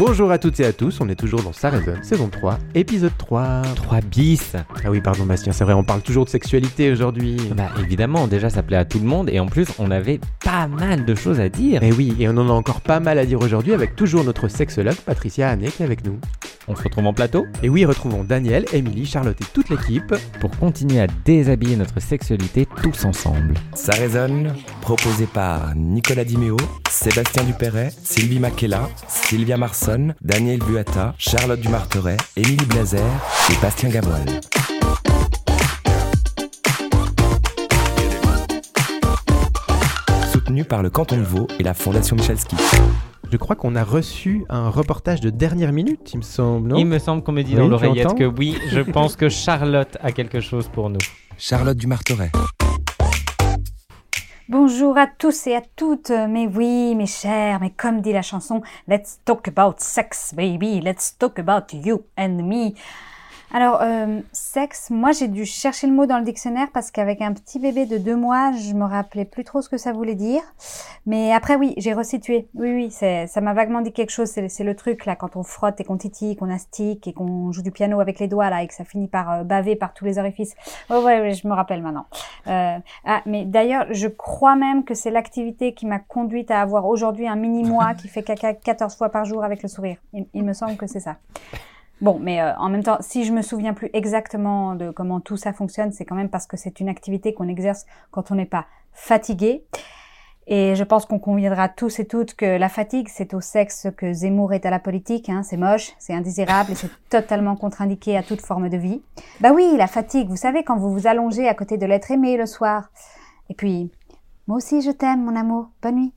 Bonjour à toutes et à tous, on est toujours dans Ça résonne, saison 3, épisode 3. 3 bis Ah oui, pardon Bastien, c'est vrai, on parle toujours de sexualité aujourd'hui. Bah évidemment, déjà ça plaît à tout le monde et en plus on avait pas mal de choses à dire. Et oui, et on en a encore pas mal à dire aujourd'hui avec toujours notre sexologue Patricia Hannet qui est avec nous. On se retrouve en plateau Et oui, retrouvons Daniel, Émilie, Charlotte et toute l'équipe. pour continuer à déshabiller notre sexualité tous ensemble. Ça résonne, proposé par Nicolas Dimeo, Sébastien Dupéret, Sylvie Makela, Sylvia Daniel Buata, Charlotte Dumarteret, Émilie Blazer et Bastien Gaboil. Soutenu par le canton de Vaud et la Fondation Michalski. Je crois qu'on a reçu un reportage de dernière minute, il me semble, non? Il me semble qu'on me dit Oui, dans l'oreillette que oui, je pense que Charlotte a quelque chose pour nous. Charlotte Dumarteret. Bonjour à tous et à toutes, mais oui, mes chers, mais comme dit la chanson, Let's talk about sex, baby, let's talk about you and me. Alors, euh, sexe, moi j'ai dû chercher le mot dans le dictionnaire parce qu'avec un petit bébé de deux mois, je me rappelais plus trop ce que ça voulait dire. Mais après, oui, j'ai resitué. Oui, oui, ça m'a vaguement dit quelque chose. C'est, le truc là, quand on frotte et qu'on titille, qu'on astique et qu'on joue du piano avec les doigts là et que ça finit par euh, baver par tous les orifices. Ouais, ouais, ouais, je me rappelle maintenant. Euh, ah, mais d'ailleurs, je crois même que c'est l'activité qui m'a conduite à avoir aujourd'hui un mini-moi qui fait caca 14 fois par jour avec le sourire. Il me semble que c'est ça. Bon, mais euh, en même temps, si je me souviens plus exactement de comment tout ça fonctionne, c'est quand même parce que c'est une activité qu'on exerce quand on n'est pas fatigué. Et je pense qu'on conviendra tous et toutes que la fatigue, c'est au sexe que Zemmour est à la politique. Hein. C'est moche, c'est indésirable et c'est totalement contre-indiqué à toute forme de vie. Bah oui, la fatigue, vous savez, quand vous vous allongez à côté de l'être aimé le soir. Et puis, moi aussi je t'aime, mon amour. Bonne nuit.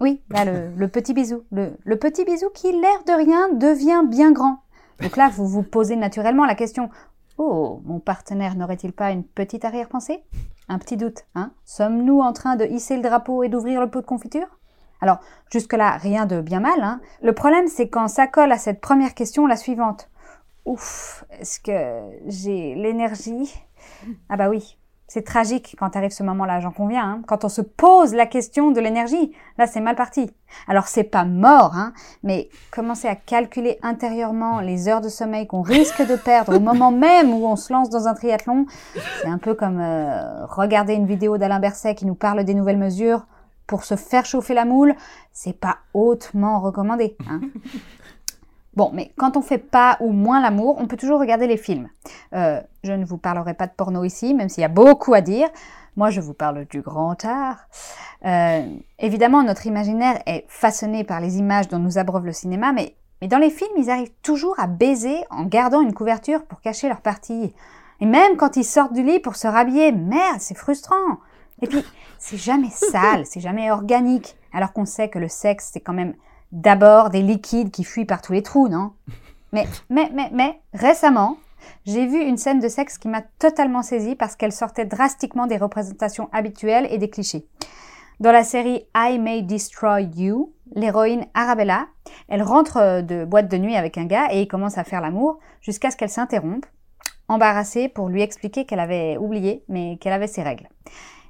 Oui, là, le, petit bisou. Le petit bisou qui, l'air de rien, devient bien grand. Donc là, vous vous posez naturellement la question Oh, mon partenaire n'aurait-il pas une petite arrière-pensée? Un petit doute, hein? Sommes-nous en train de hisser le drapeau et d'ouvrir le pot de confiture? Alors, jusque-là, rien de bien mal, hein. Le problème, c'est quand ça colle à cette première question, la suivante. Ouf, est-ce que j'ai l'énergie? Ah bah oui, c'est tragique quand arrive ce moment-là, j'en conviens. Hein. Quand on se pose la question de l'énergie, là c'est mal parti. Alors c'est pas mort, hein, mais commencer à calculer intérieurement les heures de sommeil qu'on risque de perdre au moment même où on se lance dans un triathlon, c'est un peu comme euh, regarder une vidéo d'Alain Berset qui nous parle des nouvelles mesures pour se faire chauffer la moule. C'est pas hautement recommandé. Hein. Bon, mais quand on fait pas ou moins l'amour, on peut toujours regarder les films. Euh, je ne vous parlerai pas de porno ici, même s'il y a beaucoup à dire. Moi, je vous parle du grand art. Euh, évidemment, notre imaginaire est façonné par les images dont nous abreuve le cinéma, mais, mais dans les films, ils arrivent toujours à baiser en gardant une couverture pour cacher leur partie. Et même quand ils sortent du lit pour se rhabiller, merde, c'est frustrant. Et puis, c'est jamais sale, c'est jamais organique, alors qu'on sait que le sexe, c'est quand même d'abord des liquides qui fuient par tous les trous, non? Mais, mais, mais, mais, récemment, j'ai vu une scène de sexe qui m'a totalement saisie parce qu'elle sortait drastiquement des représentations habituelles et des clichés. Dans la série I May Destroy You, l'héroïne Arabella, elle rentre de boîte de nuit avec un gars et il commence à faire l'amour jusqu'à ce qu'elle s'interrompe, embarrassée pour lui expliquer qu'elle avait oublié, mais qu'elle avait ses règles.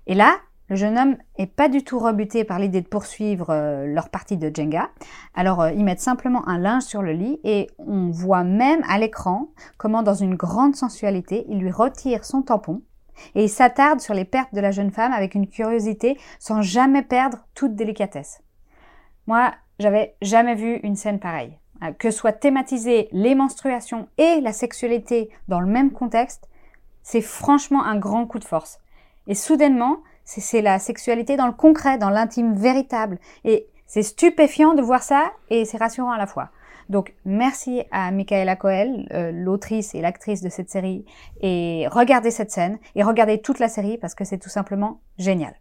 Et là, le jeune homme est pas du tout rebuté par l'idée de poursuivre euh, leur partie de Jenga. Alors euh, ils mettent simplement un linge sur le lit et on voit même à l'écran comment dans une grande sensualité, il lui retire son tampon et il s'attarde sur les pertes de la jeune femme avec une curiosité sans jamais perdre toute délicatesse. Moi, j'avais jamais vu une scène pareille. Euh, Que soit thématisée les menstruations et la sexualité dans le même contexte, c'est franchement un grand coup de force. Et soudainement, c'est la sexualité dans le concret, dans l'intime véritable. Et c'est stupéfiant de voir ça et c'est rassurant à la fois. Donc merci à Michaela Coel, euh, l'autrice et l'actrice de cette série, et regardez cette scène et regardez toute la série parce que c'est tout simplement génial.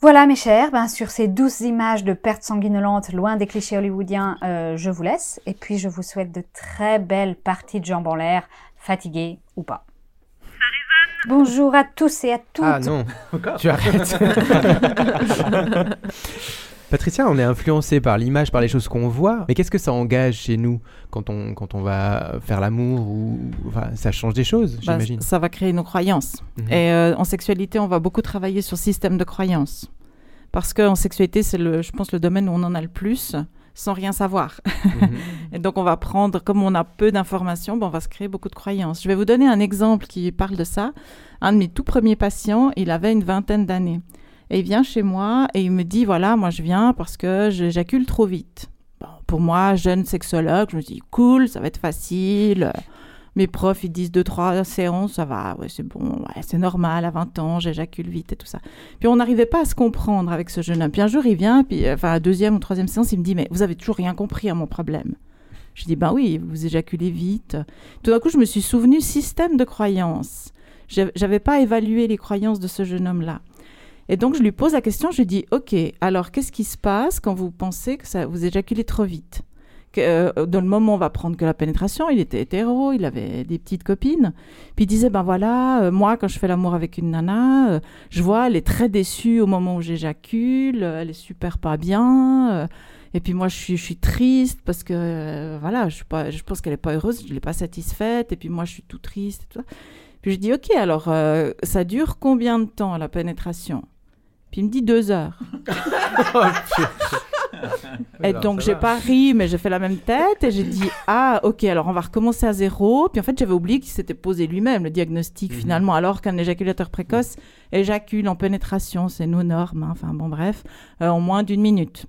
Voilà mes chers, ben, sur ces douces images de perte sanguinolente loin des clichés hollywoodiens, euh, je vous laisse et puis je vous souhaite de très belles parties de jambes en l'air, fatiguées ou pas. Bonjour à tous et à toutes. Ah non, tu arrêtes. Patricia, on est influencé par l'image, par les choses qu'on voit, mais qu'est-ce que ça engage chez nous quand on, quand on va faire l'amour ou enfin, ça change des choses, Bah, j'imagine. ça va créer nos croyances. Mhm. Et euh, en sexualité, on va beaucoup travailler sur le système de croyances. Parce qu'en sexualité, c'est, le, je pense, le domaine où on en a le plus sans rien savoir. Mhm. Et donc, on va prendre, comme on a peu d'informations, ben, on va se créer beaucoup de croyances. Je vais vous donner un exemple qui parle de ça. Un de mes tout premiers patients, il avait une vingtaine d'années. Et il vient chez moi et il me dit, voilà, moi je viens parce que j'éjacule trop vite. Bon, pour moi, jeune sexologue, je me dis, cool, ça va être facile. Mes profs, ils disent deux, trois séances, ça va, ouais, c'est bon, ouais, c'est normal, à 20 ans, j'éjacule vite et tout ça. Puis on n'arrivait pas à se comprendre avec ce jeune homme. Puis un jour, il vient, puis euh, enfin, la deuxième ou troisième séance, il me dit, mais vous avez toujours rien compris à mon problème. Je dis, ben oui, vous éjaculez vite. Tout d'un coup, je me suis souvenu système de croyances. J'avais pas évalué les croyances de ce jeune homme-là. Et donc, je lui pose la question, je lui dis, OK, alors qu'est-ce qui se passe quand vous pensez que ça, vous éjaculez trop vite? Que, euh, Dans le moment, on va prendre que la pénétration, il était hétéro, il avait des petites copines. Puis il disait, ben voilà, euh, moi, quand je fais l'amour avec une nana, euh, je vois, elle est très déçue au moment où j'éjacule, euh, elle est super pas bien. euh, et puis moi, je suis, je suis triste parce que, euh, voilà, je, suis pas, je pense qu'elle est pas heureuse, je l'ai pas satisfaite. Et puis moi, je suis tout triste. Et tout ça. Puis je dis, OK, alors, euh, ça dure combien de temps, la pénétration? Puis il me dit deux heures. Et Alors, donc, j'ai pas ri, mais j'ai fait la même tête et j'ai dit Ah, ok, alors on va recommencer à zéro. Puis en fait, j'avais oublié qu'il s'était posé lui-même le diagnostic Mhm. finalement, alors qu'un éjaculateur précoce éjacule en pénétration, c'est nos normes, hein. enfin bon, bref, euh, en moins d'une minute.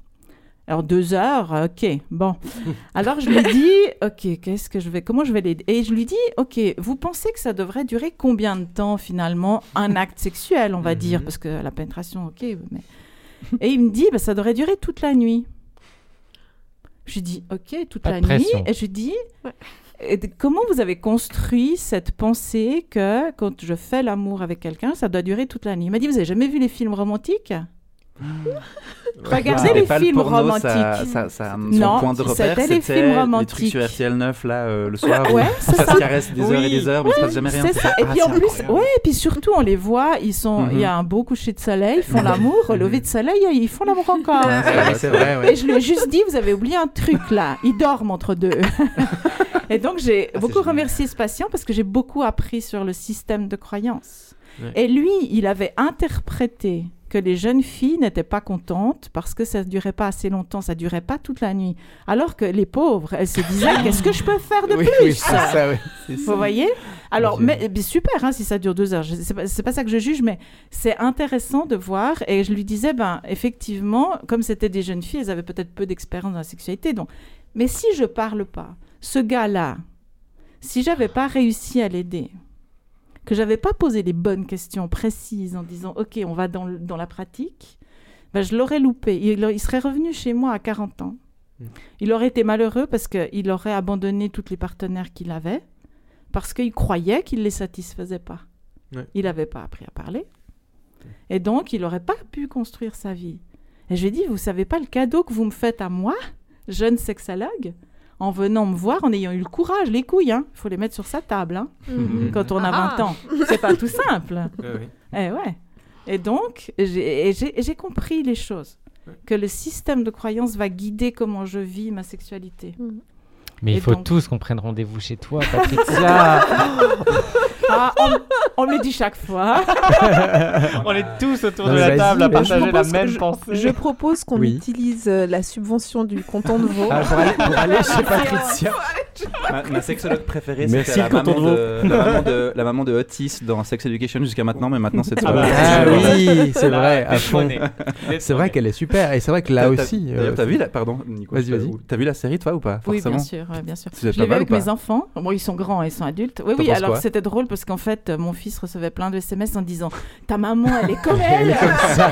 Alors deux heures, euh, ok, bon. Alors je lui dis, ok, qu'est-ce que je vais, comment je vais l'aider? Et je lui dis, ok, vous pensez que ça devrait durer combien de temps finalement un acte sexuel, on va dire, Mhm. parce que la pénétration, ok, mais. Et il me dit, bah, ça devrait durer toute la nuit. Je lui dis, ok, toute Pas la nuit. Et je lui dis, comment vous avez construit cette pensée que quand je fais l'amour avec quelqu'un, ça doit durer toute la nuit? Il m'a dit, vous avez jamais vu les films romantiques? Regardez les le films porno, romantiques. Ça, ça, ça, son Non, point de repère, c'était les films les romantiques. trucs sur RTL 9 là euh, le soir. Ouais, où ça ça. se caresse des heures et des heures, mais il se passe jamais rien. C'est ça. Et Ah, puis en plus, incroyable. ouais, et puis surtout, on les voit, ils sont, il y a un beau coucher de soleil, ils font l'amour, au lever de soleil, ils font l'amour encore. Ah, c'est vrai, c'est vrai, ouais. Et je lui ai juste dit, vous avez oublié un truc là, ils dorment entre deux. et donc j'ai c'est beaucoup remercié ce patient parce que j'ai beaucoup appris sur le système de croyance. Et lui, il avait interprété que les jeunes filles n'étaient pas contentes parce que ça ne durait pas assez longtemps, ça durait pas toute la nuit. Alors que les pauvres, elles se disaient, qu'est-ce que je peux faire de Oui, plus? oui, c'est ça, oui. C'est ça. vous voyez? Alors, mais, mais super hein, si ça dure deux heures. C'est pas, pas ça que je juge, mais c'est intéressant de voir. Et je lui disais, ben, effectivement, comme c'était des jeunes filles, elles avaient peut-être peu d'expérience dans la sexualité. Donc, mais si je parle pas, ce gars-là, si j'avais pas réussi à l'aider, que j'avais pas posé les bonnes questions précises en disant, ok, on va dans, le- dans la pratique, ben, je l'aurais loupé. Il, il serait revenu chez moi à 40 ans. Mm. Il aurait été malheureux parce qu'il aurait abandonné tous les partenaires qu'il avait parce qu'il croyait qu'il ne les satisfaisait pas. Ouais. Il n'avait pas appris à parler. Et donc, il n'aurait pas pu construire sa vie. Et je lui ai dit, vous savez pas le cadeau que vous me faites à moi, jeune sexologue, en venant me voir, en ayant eu le courage, les couilles, il faut les mettre sur sa table, hein, Mhm. quand on a Ah. 20 ans. C'est pas tout simple. Ouais, ouais. Eh ouais. Et donc, j'ai et et compris les choses. Que le système de croyance va guider comment je vis ma sexualité. Mais Et il faut donc- tous qu'on prenne rendez-vous chez toi, Patricia. Ah, on, on me le dit chaque fois. On est tous autour Non, de la table à partager la même je- pensée. Je propose qu'on Oui. utilise euh, la subvention du canton de Vaud. Ah, pour, aller, pour aller chez Patricia. Ma, ma sexologue préférée, c'était la, maman de la, maman de, la maman de Otis dans Sex Education jusqu'à maintenant, mais maintenant c'est Ah bah, Ah oui, c'est vrai, à fond. C'est vrai qu'elle est super. Et c'est vrai que là aussi. D'ailleurs, euh, t'as vu la, pardon, Nico, Vas-y, vas-y. T'as vu la série toi ou pas? Oui, bien sûr, ouais, bien sûr. Je l'ai vu avec mes enfants. Bon, ils sont grands, ils sont adultes. Oui, oui, alors c'était drôle parce qu'en fait, euh, mon fils recevait plein de SMS en disant Ta maman, elle est comme elle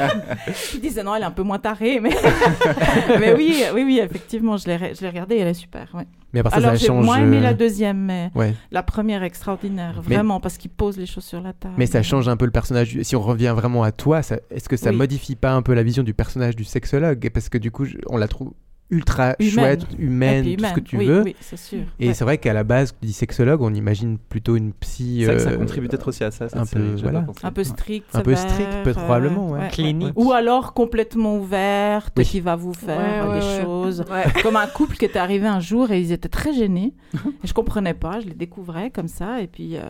Il disait Non, elle est un peu moins tarée, mais, mais oui, oui, oui, effectivement, je l'ai re- je l'ai regardée, elle est super. ouais. Mais à part ça, Alors j'ai change. moins aimé euh, la deuxième, mais Ouais. la première extraordinaire, Mais- vraiment, parce qu'il pose les choses sur la table. Mais ça change un peu le personnage. Si on revient vraiment à toi, ça- est-ce que ça Oui. modifie pas un peu la vision du personnage du sexologue? Parce que du coup, je- on la trouve ultra Humaine. chouette, Et humaine, tout ce que tu oui, veux. Oui, c'est sûr. Et Ouais. c'est vrai qu'à la base, dis sexologue, on imagine plutôt une psy. Ça euh, contribue peut-être aussi à ça. cette un série, peu, voilà. Un strict, Un peu strict, peut-être euh, probablement, ouais. Clinique. Ou alors complètement ouverte, Oui. qui va vous faire Ouais, des choses. Ouais. Comme un couple qui était arrivé un jour et ils étaient très gênés. et je comprenais pas, je les découvrais comme ça. Et puis euh,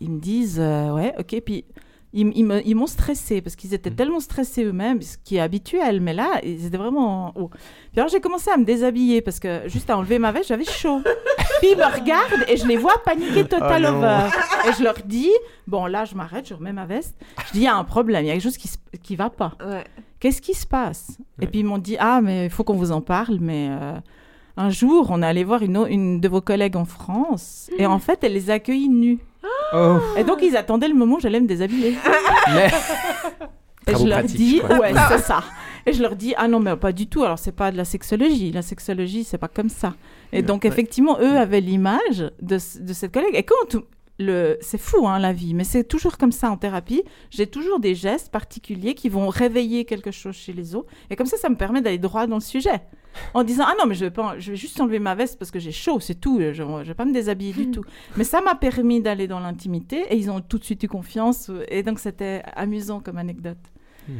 ils me disent, euh, ouais, ok. Puis ils, m- ils me- ils m'ont stressé parce qu'ils étaient Mhm. tellement stressés eux-mêmes, ce qui est habituel. Mais là, ils étaient vraiment. Oh. Puis alors j'ai commencé à me déshabiller parce que juste à enlever ma veste, j'avais chaud. Puis ils me regardent et je les vois paniquer total Oh non. over. Et je leur dis, bon là je m'arrête, je remets ma veste. Je dis, il y a un problème, il y a quelque chose qui, qui va pas. Ouais. Qu'est-ce qui se passe? Et puis ils m'ont dit Ah, mais il faut qu'on vous en parle. Mais euh, un jour, on est allé voir une, de vos collègues en France. Et en fait, elle les a accueillis nus. Oh. Et donc, ils attendaient le moment où j'allais me déshabiller. Mais- Et Travaux je leur pratiques, dis quoi. Ouais, c'est ça. Et je leur dis Ah non, mais pas du tout. Alors, c'est pas de la sexologie. La sexologie, c'est pas comme ça. Et donc, Ouais. effectivement, eux avaient l'image de, de cette collègue. Et quand le, c'est fou hein, la vie, mais c'est toujours comme ça en thérapie. J'ai toujours des gestes particuliers qui vont réveiller quelque chose chez les autres, et comme ça, ça me permet d'aller droit dans le sujet, en disant ah non mais je vais pas, je vais juste enlever ma veste parce que j'ai chaud, c'est tout, je, je vais pas me déshabiller du tout. Mais ça m'a permis d'aller dans l'intimité, et ils ont tout de suite eu confiance, et donc c'était amusant comme anecdote. Mhm.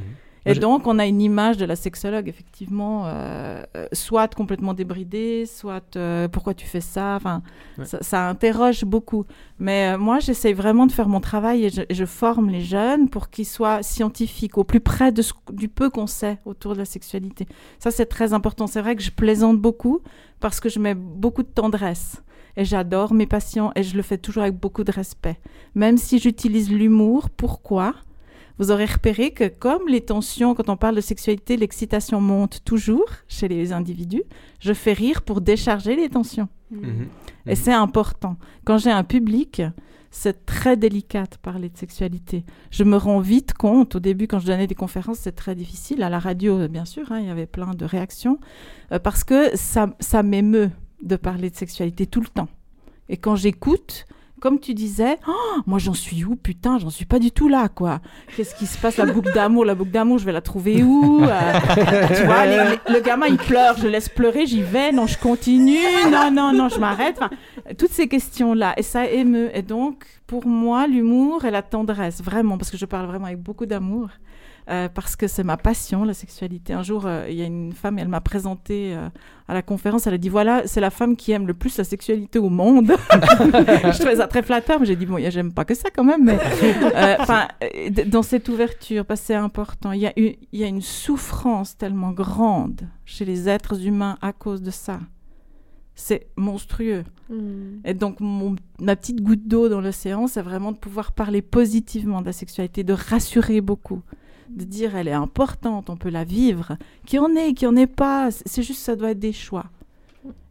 Et Moi, donc, on a une image de la sexologue, effectivement, euh, euh, soit complètement débridée, soit euh, pourquoi tu fais ça. Enfin, Ouais. ça, ça interroge beaucoup. Mais euh, moi, j'essaye vraiment de faire mon travail et je, et je forme les jeunes pour qu'ils soient scientifiques, au plus près de ce- du peu qu'on sait autour de la sexualité. Ça, c'est très important. C'est vrai que je plaisante beaucoup parce que je mets beaucoup de tendresse. Et j'adore mes patients et je le fais toujours avec beaucoup de respect. Même si j'utilise l'humour, pourquoi vous aurez repéré que comme les tensions, quand on parle de sexualité, l'excitation monte toujours chez les individus, je fais rire pour décharger les tensions. Mhm. Et c'est important. Quand j'ai un public, c'est très délicat de parler de sexualité. Je me rends vite compte, au début quand je donnais des conférences, c'est très difficile. À la radio, bien sûr, hein, il y avait plein de réactions, euh, parce que ça, ça m'émeut de parler de sexualité tout le temps. Et quand j'écoute, comme tu disais, Oh, moi j'en suis où Putain, j'en suis pas du tout là, quoi. Qu'est-ce qui se passe La boucle d'amour, la boucle d'amour, je vais la trouver où Euh, le gamin il pleure, je laisse pleurer, j'y vais, non, je continue, non, non, non, je m'arrête. Toutes ces questions-là, et ça émeut. Et donc, pour moi, l'humour et la tendresse, vraiment, parce que je parle vraiment avec beaucoup d'amour, euh, parce que c'est ma passion, la sexualité. Un jour, euh, il y a une femme, elle m'a présenté euh, à la conférence, elle a dit voilà, c'est la femme qui aime le plus la sexualité au monde. je trouvais ça très flatteur, mais j'ai dit bon, j'aime pas que ça quand même, mais dans cette ouverture, parce que c'est important, il y, a eu- il y a une souffrance tellement grande chez les êtres humains à cause de ça. C'est monstrueux. Mm. Et donc, mon, ma petite goutte d'eau dans l'océan, c'est vraiment de pouvoir parler positivement de la sexualité, de rassurer beaucoup, de dire elle est importante, on peut la vivre. Qui en est, qui en est pas, c'est juste ça doit être des choix.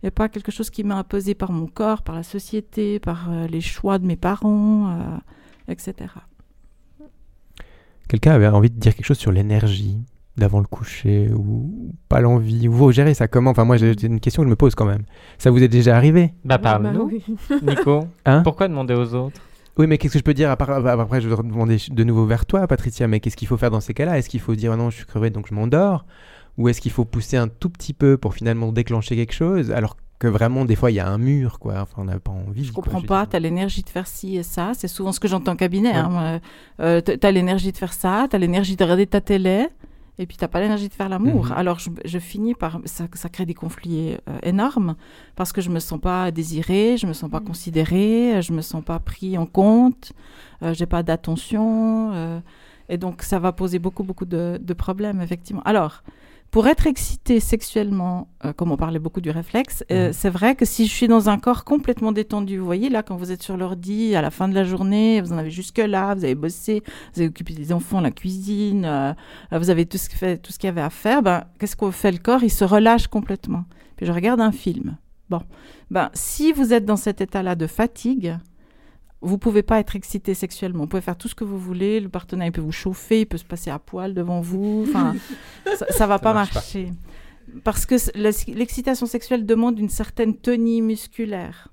Et pas quelque chose qui m'est imposé par mon corps, par la société, par euh, les choix de mes parents, euh, etc. Quelqu'un avait envie de dire quelque chose sur l'énergie d'avant le coucher ou pas l'envie ou vous gérez ça comment? Enfin moi j'ai une question que je me pose quand même. Ça vous est déjà arrivé? Bah Bah parle-nous, oui. Nico. Hein? Pourquoi demander aux autres? Oui mais qu'est-ce que je peux dire à part- après je vais demander de nouveau vers toi Patricia mais qu'est-ce qu'il faut faire dans ces cas-là? Est-ce qu'il faut dire Ah non je suis crevé donc je m'endors? Ou est-ce qu'il faut pousser un tout petit peu pour finalement déclencher quelque chose alors que vraiment des fois il y a un mur quoi? Enfin on n'a pas envie Je comprends pas, tu as l'énergie de faire ci et ça. C'est souvent ce que j'entends en cabinet. Ouais. hein. Euh, t- t'as l'énergie de faire ça, tu as l'énergie de regarder ta télé, et puis t'as pas l'énergie de faire l'amour. Mhm. Alors je, je finis par. Ça, ça crée des conflits euh, énormes, parce que je me sens pas désirée, je me sens pas Mhm. considérée, je me sens pas pris en compte, euh, j'ai pas d'attention. euh, et donc ça va poser beaucoup, beaucoup de, de problèmes, effectivement. Alors. Pour être excité sexuellement, euh, comme on parlait beaucoup du réflexe, euh, c'est vrai que si je suis dans un corps complètement détendu, vous voyez là, quand vous êtes sur l'ordi, à la fin de la journée, vous en avez jusque-là, vous avez bossé, vous avez occupé des enfants, la cuisine, euh, vous avez tout ce, fait, tout ce qu'il y avait à faire, ben, qu'est-ce qu'on fait le corps? Il se relâche complètement. Puis je regarde un film. Bon, ben, si vous êtes dans cet état-là de fatigue, vous pouvez pas être excité sexuellement. Vous pouvez faire tout ce que vous voulez. Le partenaire il peut vous chauffer, il peut se passer à poil devant vous. Enfin, ça, ça va Ça pas marche pas. marcher. parce que l'excitation sexuelle demande une certaine tenue musculaire.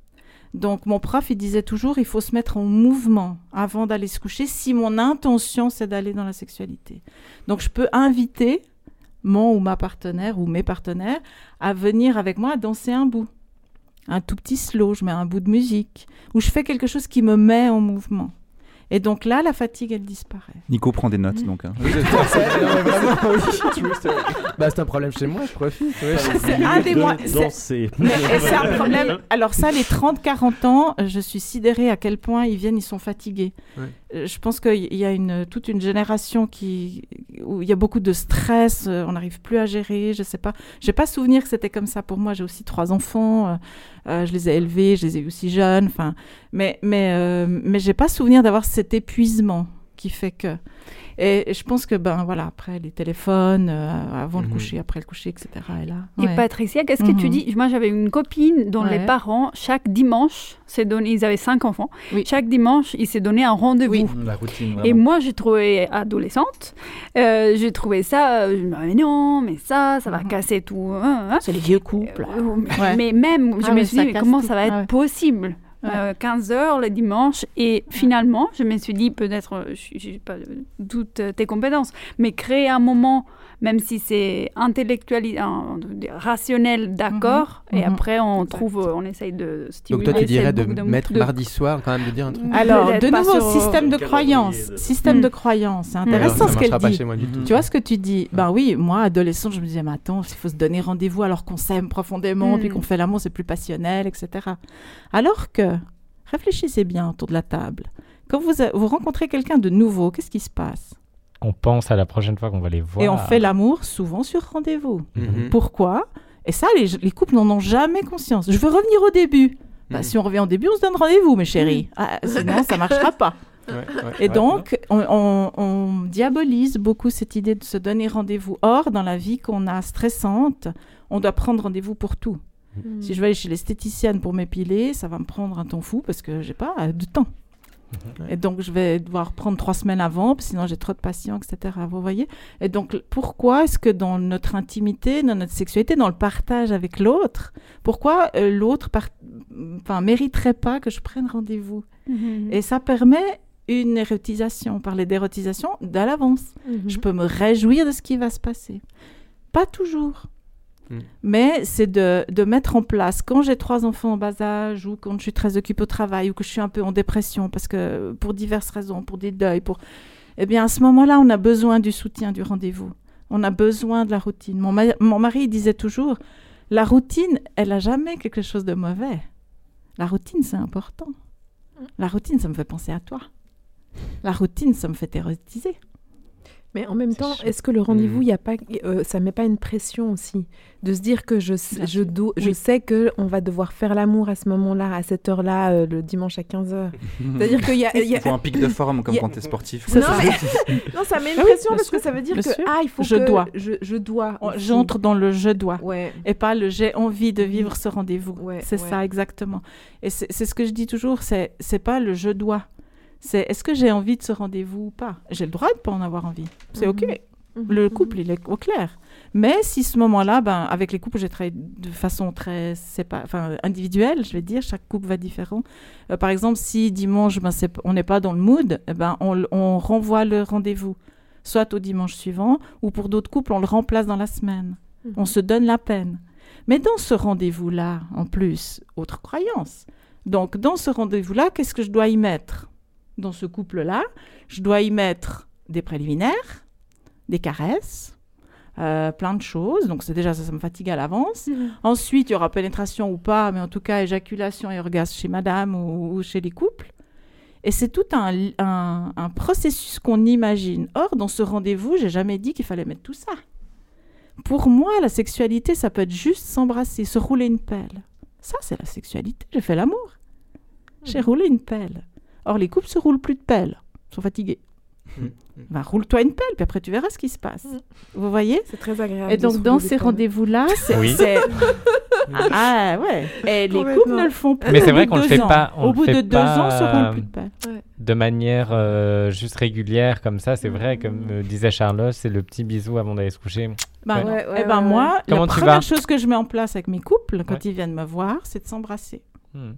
Donc mon prof, il disait toujours, il faut se mettre en mouvement avant d'aller se coucher si mon intention, c'est d'aller dans la sexualité. Donc je peux inviter mon ou ma partenaire ou mes partenaires à venir avec moi danser un bout. Un tout petit slow, je mets un bout de musique, ou je fais quelque chose qui me met en mouvement. Et donc là, la fatigue, elle disparaît. Nico prend des notes donc. hein. Bah, c'est un problème chez moi, je profite. ouais. C'est un des mois. c'est- Danser. Et c'est un problème. Alors ça, les 30-40 ans, je suis sidérée à quel point ils viennent, ils sont fatigués. Ouais. Euh, Je pense qu'il y a une, toute une génération qui, où il y a beaucoup de stress, euh, on n'arrive plus à gérer, je sais pas. J'ai pas souvenir que c'était comme ça pour moi. J'ai aussi trois enfants, euh, euh, je les ai élevés, je les ai aussi jeunes. Enfin, mais mais euh, mais j'ai pas souvenir d'avoir cet épuisement qui fait que. Et je pense que ben voilà après les téléphones, euh, avant le Mhm. coucher, après le coucher, etc. est là. Et. Patricia, qu'est-ce que tu Mhm. dis? Moi, j'avais une copine dont les parents, chaque dimanche, donné, ils avaient cinq enfants, Oui. chaque dimanche, ils s'est donné un rendez-vous. Oui. La routine. Et moi, j'ai trouvé adolescente, euh, j'ai trouvé ça, euh, je me disais, mais non, mais ça, ça va Mhm. casser tout. hein, hein. C'est les vieux couples. Euh, mais- Ouais. Mais même, je Ah me suis dit, mais comment tout. ça va être Ah ouais. possible? Euh, 15 heures le dimanche et finalement je me suis dit peut-être euh, je n'ai pas toutes tes compétences mais créer un moment même si c'est intellectuel rationnel d'accord et Mhm. après on Exact. trouve on essaye de Donc stimuler toi, tu dirais de mettre de- mardi soir quand même de dire un truc. Alors, de nouveau, sur- système de croyance. Système Mm. de croyance. C'est Mm. Intéressant ce qu'elle dit. Tu vois ce que tu dis? Ben oui, moi, adolescent, je me disais, mais attends, il faut se donner rendez-vous alors qu'on s'aime profondément, Mm. puis qu'on fait l'amour, c'est plus passionnel, etc. Alors que, réfléchissez bien autour de la table. Quand vous, a- vous rencontrez quelqu'un de nouveau, qu'est-ce qui se passe? On pense à la prochaine fois qu'on va les voir. Et on fait l'amour souvent sur rendez-vous. Mhm. Pourquoi? Et ça, les, les couples n'en ont jamais conscience. Je veux revenir au début. Bah, Mhm. Si on revient au début, on se donne rendez-vous, mes chéris. Ah, sinon, ça marchera pas. Ouais, ouais, Et ouais. donc, on, on- on diabolise beaucoup cette idée de se donner rendez-vous. Or, dans la vie qu'on a stressante, on doit prendre rendez-vous pour tout. Mm. Si je vais aller chez l'esthéticienne pour m'épiler, ça va me prendre un temps fou parce que j'ai pas de temps. Ouais. Et donc, je vais devoir prendre trois semaines avant, parce que sinon j'ai trop de patients, etc. Vous voyez Et donc, pourquoi est-ce que dans notre intimité, dans notre sexualité, dans le partage avec l'autre, pourquoi euh, l'autre enfin, mériterait pas que je prenne rendez-vous? Mhm. Et ça permet une érotisation, parler d'érotisation d'à l'avance. Mhm. Je peux me réjouir de ce qui va se passer. Pas toujours. Mm. Mais c'est de, mettre en place, quand j'ai trois enfants en bas âge, ou quand je suis très occupée au travail, ou que je suis un peu en dépression, parce que pour diverses raisons, pour des deuils, pour... Eh bien, à ce moment-là, on a besoin du soutien, du rendez-vous. On a besoin de la routine. Mon, ma- mon mari disait toujours, la routine, elle a jamais quelque chose de mauvais. La routine, c'est important. La routine, ça me fait penser à toi. La routine, ça me fait érotiser. Mais en même temps, est-ce que le rendez-vous, il y a pas, euh, ça met pas une pression aussi de se dire que je, Bien je, Oui. sais que on va devoir faire l'amour à ce moment-là, à cette heure-là, euh, le dimanche à 15h. C'est-à-dire qu'il y a, il y a- Il faut un pic de forme comme a- quand t'es sportif. C'est non, ça. mais- non, ça met une Ah oui, pression parce que ça veut dire bien que sûr. ah, il faut Je que dois. je, je dois. J'entre dans le je dois. Ouais. et pas le j'ai envie de vivre ce rendez-vous. Ouais, c'est ouais. ça exactement. Et c'est c'est ce que je dis toujours, c'est c'est pas le je dois. C'est est-ce que j'ai envie de ce rendez-vous ou pas? J'ai le droit de pas en avoir envie. C'est ok. Mhm. Le Mhm. couple, il est au clair. Mais si ce moment-là, ben, avec les couples, j'ai travaillé de façon très enfin, individuelle, je vais dire, chaque couple va différent. Euh, par exemple, si dimanche, ben, on n'est pas dans le mood, eh ben, on, renvoie le rendez-vous, soit au dimanche suivant, ou pour d'autres couples, on le remplace dans la semaine. Mhm. On se donne la peine. Mais dans ce rendez-vous-là, en plus, autre croyance. Donc, dans ce rendez-vous-là, qu'est-ce que je dois y mettre? Dans ce couple-là, je dois y mettre des préliminaires, des caresses, euh, plein de choses. Donc, c'est déjà ça, ça me fatigue à l'avance. Mhm. Ensuite, il y aura pénétration ou pas, mais en tout cas, éjaculation et orgasme chez madame ou, ou chez les couples. Et c'est tout un, un- un processus qu'on imagine. Or, dans ce rendez-vous, j'ai jamais dit qu'il fallait mettre tout ça. Pour moi, la sexualité, ça peut être juste s'embrasser, se rouler une pelle. Ça, c'est la sexualité. J'ai fait l'amour. J'ai roulé une pelle. Or, les couples se roulent plus de pelle. Ils sont fatigués. Ben, roule-toi une pelle, puis après, tu verras ce qui se passe. Vous voyez C'est très agréable. et donc, dans ces rendez-vous-là, c'est. Oui. c'est- ah ouais. Et les couples ne le font plus. Mais c'est vrai qu'on de le fait ans. pas- on Au le bout fait de deux pas, ans, on se roule euh, plus de pelle. de manière euh, juste régulière comme ça, c'est vrai, comme euh, disait Charlotte, c'est le petit bisou avant d'aller se coucher. Ben, Ouais. Ouais, ouais, eh ben ouais, moi, Comment la première chose que je mets en place avec mes couples quand Ouais. ils viennent me voir, c'est de s'embrasser Hmm.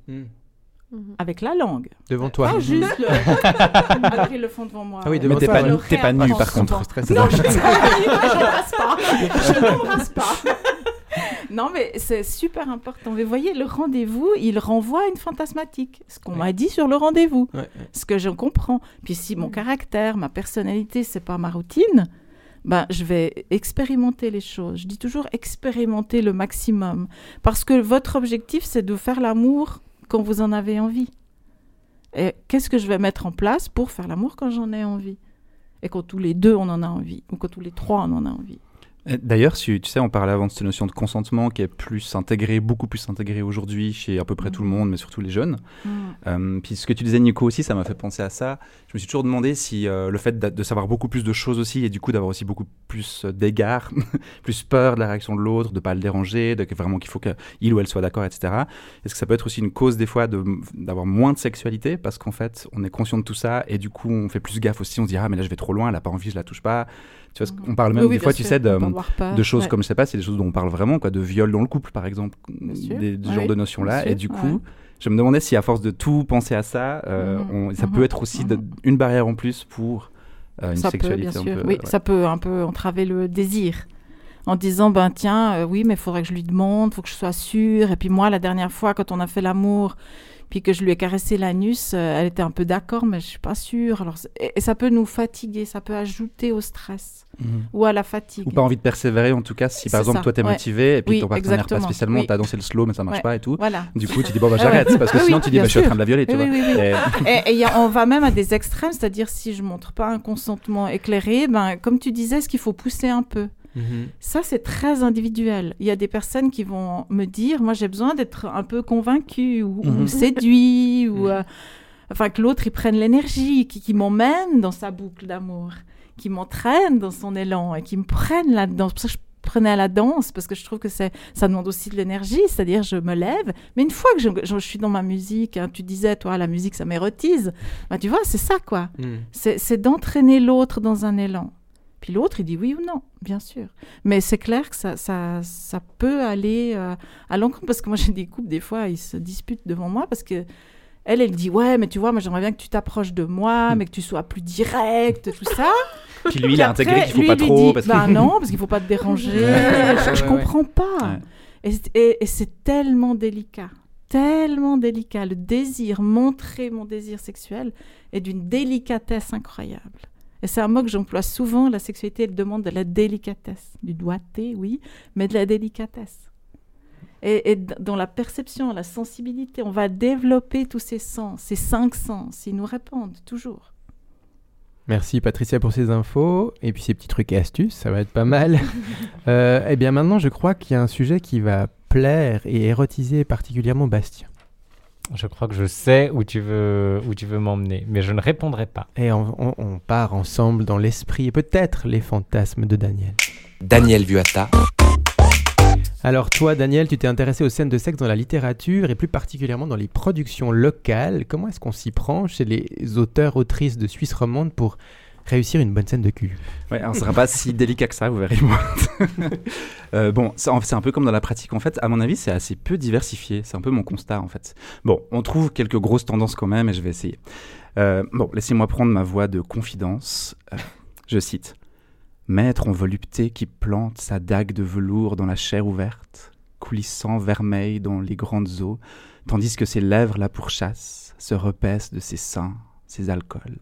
Avec la langue. Devant toi. Pas juste le... Alors ils le font devant moi. Ah oui, devant Mais t'es pas, ouais. nu- t'es pas nu par contre. Non, je n'embrasse pas. Je n'embrasse pas. Non, mais c'est super important. Mais voyez, le rendez-vous, il renvoie à une fantasmatique. Ce qu'on m'a dit sur le rendez-vous. Ouais, ouais. Ce que je comprends. Puis si mon caractère, ma personnalité, c'est pas ma routine, ben, je vais expérimenter les choses. Je dis toujours expérimenter le maximum. Parce que votre objectif, c'est de faire l'amour quand vous en avez envie. Et qu'est-ce que je vais mettre en place pour faire l'amour quand j'en ai envie? Et quand tous les deux, on en a envie. Ou quand tous les trois, on en a envie? Et D'ailleurs, tu, tu sais, on parlait avant de cette notion de consentement qui est plus intégrée, beaucoup plus intégrée aujourd'hui chez à peu près tout le monde, mais surtout les jeunes. Euh, puis ce que tu disais, Nico, aussi, ça m'a fait penser à ça. Je me suis toujours demandé si euh, le fait de savoir beaucoup plus de choses aussi, et du coup d'avoir aussi beaucoup plus euh, d'égards, plus peur de la réaction de l'autre, de pas le déranger, de vraiment qu'il faut qu'il ou elle soit d'accord, etc. Est-ce que ça peut être aussi une cause des fois de- d'avoir moins de sexualité? Parce qu'en fait on est conscient de tout ça et du coup on fait plus gaffe aussi, on se dit ah mais là je vais trop loin, elle a pas envie, je la touche pas. Tu vois, on parle même Oui, oui, des fois, bien tu sais, de, peut choses ouais. comme je sais pas, c'est des choses dont on parle vraiment, quoi, de viol dans le couple par exemple, sûr, des, genres de notions là. bien Et sûr, du coup, ouais. je me demandais si à force de tout penser à ça, euh, Mhm, on- ça mhm, peut être aussi de- une barrière en plus pour euh, une ça peut, sexualité bien un sûr. peu. oui, ouais. ça peut un peu entraver le désir. En disant, ben tiens, euh, oui, mais il faudrait que je lui demande, il faut que je sois sûre. Et puis moi, la dernière fois, quand on a fait l'amour, puis que je lui ai caressé l'anus, euh, elle était un peu d'accord, mais je suis pas sûre. Alors, et, et ça peut nous fatiguer, ça peut ajouter au stress Mhm. ou à la fatigue. Ou pas envie de persévérer en tout cas si par exemple ça, toi t'es ouais. motivé et puis Oui, ton partenaire exactement, pas spécialement, oui. t'as dansé le slow mais ça marche Ouais. pas et tout. Voilà. Du coup tu dis bon bah Ah ouais. j'arrête parce que Oui, sinon oui, tu dis bah, je suis en train de la violer tu vois. Et- Et, a- on va même à des extrêmes, c'est-à-dire si je montre pas un consentement éclairé, ben, comme tu disais, est-ce qu'il faut pousser un peu Mhm. Ça, c'est très individuel. Il y a des personnes qui vont me dire, moi j'ai besoin d'être un peu convaincu ou, ou Mhm. séduit, ou euh, enfin que l'autre il prenne l'énergie, qui, qui m'emmène dans sa boucle d'amour, qui m'entraîne dans son élan et qui me prenne là-dedans. C'est pour ça que je prenais à la danse parce que je trouve que ça demande aussi de l'énergie, c'est-à-dire je me lève, mais une fois que je, je suis dans ma musique, hein, tu disais toi la musique ça m'érotise, bah, tu vois c'est ça quoi, Mhm. c'est d'entraîner l'autre dans un élan. Puis l'autre, il dit oui ou non, bien sûr. Mais c'est clair que ça, ça, ça peut aller euh, à l'encontre, parce que moi j'ai des couples, des fois, ils se disputent devant moi, parce que elle, elle dit ouais, mais tu vois, moi j'aimerais bien que tu t'approches de moi, mais que tu sois plus direct, tout ça. Puis lui il a intégré qu'il faut lui, pas lui trop dit, parce que bah non, parce qu'il faut pas te déranger. Je, je comprends pas. Ouais. Et, c'est- et- et c'est tellement délicat, tellement délicat. Le désir, montrer mon désir sexuel est d'une délicatesse incroyable. Et c'est un mot que j'emploie souvent. La sexualité, elle demande de la délicatesse, du doigté, oui, mais de la délicatesse. Et, et dans la perception, la sensibilité, on va développer tous ces sens, ces cinq sens. Ils nous répondent toujours. Merci Patricia pour ces infos et puis ces petits trucs et astuces, ça va être pas mal. Euh, eh bien maintenant, je crois qu'il y a un sujet qui va plaire et érotiser particulièrement Bastien. Je crois que je sais où tu veux, où tu veux m'emmener, mais je ne répondrai pas. Et on, on- on part ensemble dans l'esprit et peut-être les fantasmes de Daniel. Daniel Vuata, Alors toi, Daniel, tu t'es intéressé aux scènes de sexe dans la littérature et plus particulièrement dans les productions locales. Comment est-ce qu'on s'y prend chez les auteurs, autrices de Suisse romande pour réussir une bonne scène de cul Ouais, alors, ce sera pas si délicat que ça, vous verrez. Euh, bon, c'est un peu comme dans la pratique. En fait, à mon avis, c'est assez peu diversifié. C'est un peu mon constat, en fait. Bon, on trouve quelques grosses tendances quand même, et je vais essayer. Euh, bon, laissez-moi prendre ma voix de confidence. Euh, je cite. Maître en volupté qui plante sa dague de velours dans la chair ouverte, coulissant vermeil dans les grandes eaux, tandis que ses lèvres la pourchassent, se repaissent de ses seins, ses alcools.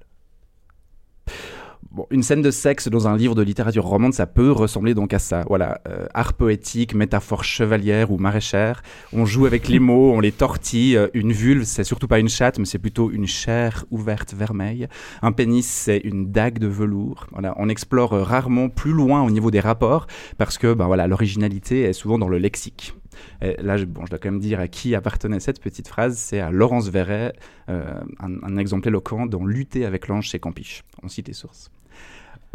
Une scène de sexe dans un livre de littérature romande, ça peut ressembler donc à ça. Voilà, euh, art poétique, métaphore chevalière ou maraîchère. On joue avec les mots, on les tortille. Euh, une vulve, c'est surtout pas une chatte, mais c'est plutôt une chair ouverte vermeille. Un pénis, c'est une dague de velours. Voilà, on explore rarement plus loin au niveau des rapports parce que, ben voilà, l'originalité est souvent dans le lexique. Là, je, bon, je dois quand même dire à qui appartenait cette petite phrase. C'est à Laurence Verret, euh, un, exemple éloquent dans Lutter avec l'ange chez Campiche. On cite les sources.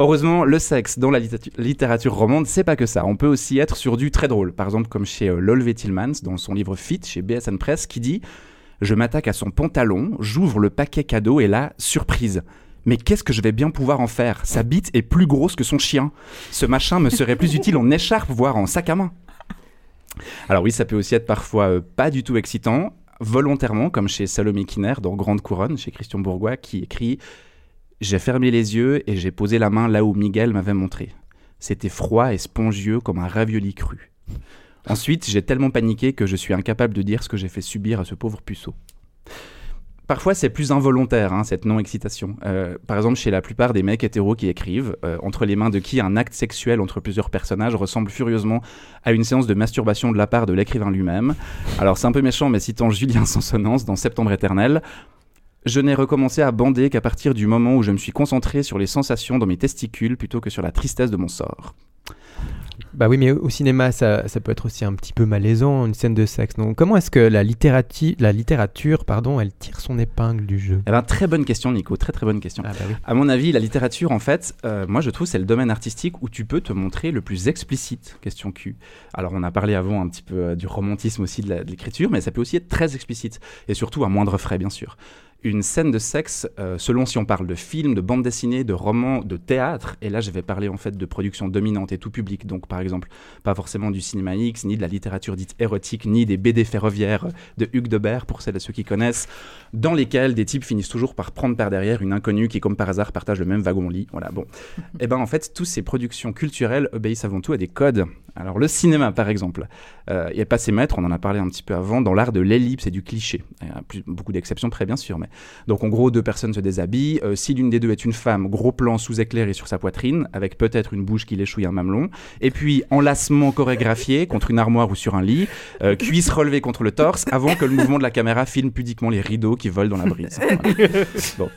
Heureusement, le sexe dans la littérature, romande, c'est pas que ça. On peut aussi être sur du très drôle. Par exemple, comme chez euh, dans son livre Fit, chez BSN Press, qui dit Je m'attaque à son pantalon, j'ouvre le paquet cadeau et là, surprise. Mais qu'est-ce que je vais bien pouvoir en faire? Sa bite est plus grosse que son chien. Ce machin me serait plus utile en écharpe, voire en sac à main. Alors oui, ça peut aussi être parfois euh, pas du tout excitant, volontairement, comme chez Salomé Kiner dans Grande Couronne, chez Christian Bourgois, qui écrit J'ai fermé les yeux et j'ai posé la main là où Miguel m'avait montré. C'était froid et spongieux comme un ravioli cru. Ensuite, j'ai tellement paniqué que je suis incapable de dire ce que j'ai fait subir à ce pauvre puceau. Parfois, c'est plus involontaire, hein, cette non-excitation. Euh, par exemple, chez la plupart des mecs hétéros qui écrivent, euh, entre les mains de qui un acte sexuel entre plusieurs personnages ressemble furieusement à une séance de masturbation de la part de l'écrivain lui-même. Alors, c'est un peu méchant, mais citant Julien Sansonance dans Septembre éternel, je n'ai recommencé à bander qu'à partir du moment où je me suis concentré sur les sensations dans mes testicules plutôt que sur la tristesse de mon sort. Bah oui, mais au cinéma, ça, ça peut être aussi un petit peu malaisant, une scène de sexe. Donc, comment est-ce que la, littérature, la littérature, pardon, elle tire son épingle du jeu? Eh ben, très bonne question, Nico, très très bonne question. Ah bah oui. À mon avis, la littérature, en fait, euh, moi je trouve c'est le domaine artistique où tu peux te montrer le plus explicite, question Q. Alors on a parlé avant un petit peu euh, du romantisme aussi de l'écriture, mais ça peut aussi être très explicite, et surtout à moindre frais, bien sûr. Une scène de sexe, euh, selon si on parle de film, de bande dessinée, de roman, de théâtre, et là je vais parler en fait de production dominante et tout public, donc par exemple pas forcément du cinéma X, ni de la littérature dite érotique, ni des BD ferroviaires de Hugues Debert, pour celles et ceux qui connaissent, dans lesquels des types finissent toujours par prendre par derrière une inconnue qui, comme par hasard, partage le même wagon-lit. Voilà, bon. Et ben en fait, toutes ces productions culturelles obéissent avant tout à des codes. Alors le cinéma, par exemple, euh, il n'y a pas ses maîtres, on en a parlé un petit peu avant, dans l'art de l'ellipse et du cliché. Il y a plus- beaucoup d'exceptions près, bien sûr, mais donc en gros, deux personnes se déshabillent. Euh, si l'une des deux est une femme, gros plan sous éclairé sur sa poitrine, avec peut-être une bouche qui l'échouille un mamelon. Et puis enlacement chorégraphié contre une armoire ou sur un lit, euh, cuisse relevée contre le torse, avant que le mouvement de la caméra filme pudiquement les rideaux qui volent dans la brise. Bon.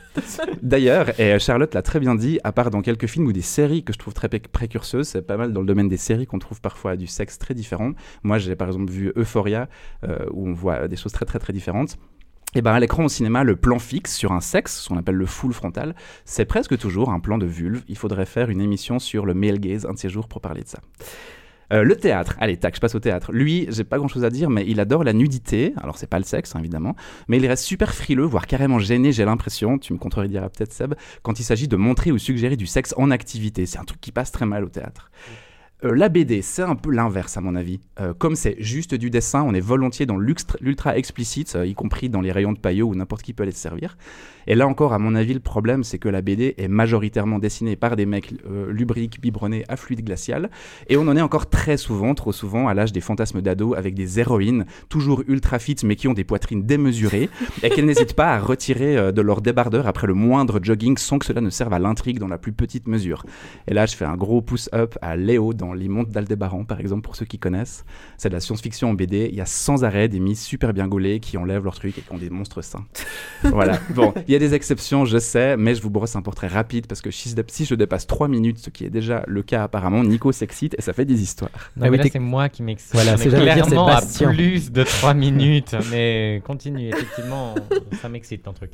D'ailleurs, et Charlotte l'a très bien dit, à part dans quelques films ou des séries que je trouve très pré- précurseuses, c'est pas mal dans le domaine des séries qu'on trouve parfois du sexe très différent. Moi, j'ai par exemple vu Euphoria, euh, où on voit des choses très très très différentes. Et ben à l'écran au cinéma, le plan fixe sur un sexe, ce qu'on appelle le full frontal, c'est presque toujours un plan de vulve. Il faudrait faire une émission sur le male gaze un de ces jours pour parler de ça. Euh, le théâtre, allez, tac, je passe au théâtre. Lui, j'ai pas grand chose à dire, mais il adore la nudité. Alors, c'est pas le sexe, hein, évidemment, mais il reste super frileux, voire carrément gêné, j'ai l'impression, tu me contrediras peut-être, Seb, quand il s'agit de montrer ou suggérer du sexe en activité. C'est un truc qui passe très mal au théâtre. Euh, la BD, c'est un peu l'inverse à mon avis. Euh, comme c'est juste du dessin, on est volontiers dans l'ultra explicite, euh, y compris dans les rayons de paillot où n'importe qui peut aller se servir. Et là encore, à mon avis, le problème, c'est que la BD est majoritairement dessinée par des mecs lubriques, biberonnés à fluide glacial. Et on en est encore très souvent, trop souvent, à l'âge des fantasmes d'ado avec des héroïnes, toujours ultra fit, mais qui ont des poitrines démesurées, et qu'elles n'hésitent pas à retirer de leur débardeur après le moindre jogging sans que cela ne serve à l'intrigue dans la plus petite mesure. Et là, je fais un gros pouce-up à Léo dans Les Montes d'Aldébaran, par exemple, pour ceux qui connaissent. C'est de la science-fiction en BD. Il y a sans arrêt des miss super bien gaulées qui enlèvent leur truc et qui ont des monstres seins. voilà. Bon, il y a des exceptions, je sais, mais je vous brosse un portrait rapide parce que si je dépasse 3 minutes, ce qui est déjà le cas apparemment, Nico s'excite et ça fait des histoires. Non, Ah mais oui, c'est moi qui m'excite. Voilà, c'est- clairement à plus de 3 minutes. Mais continue, effectivement, ça m'excite ton truc.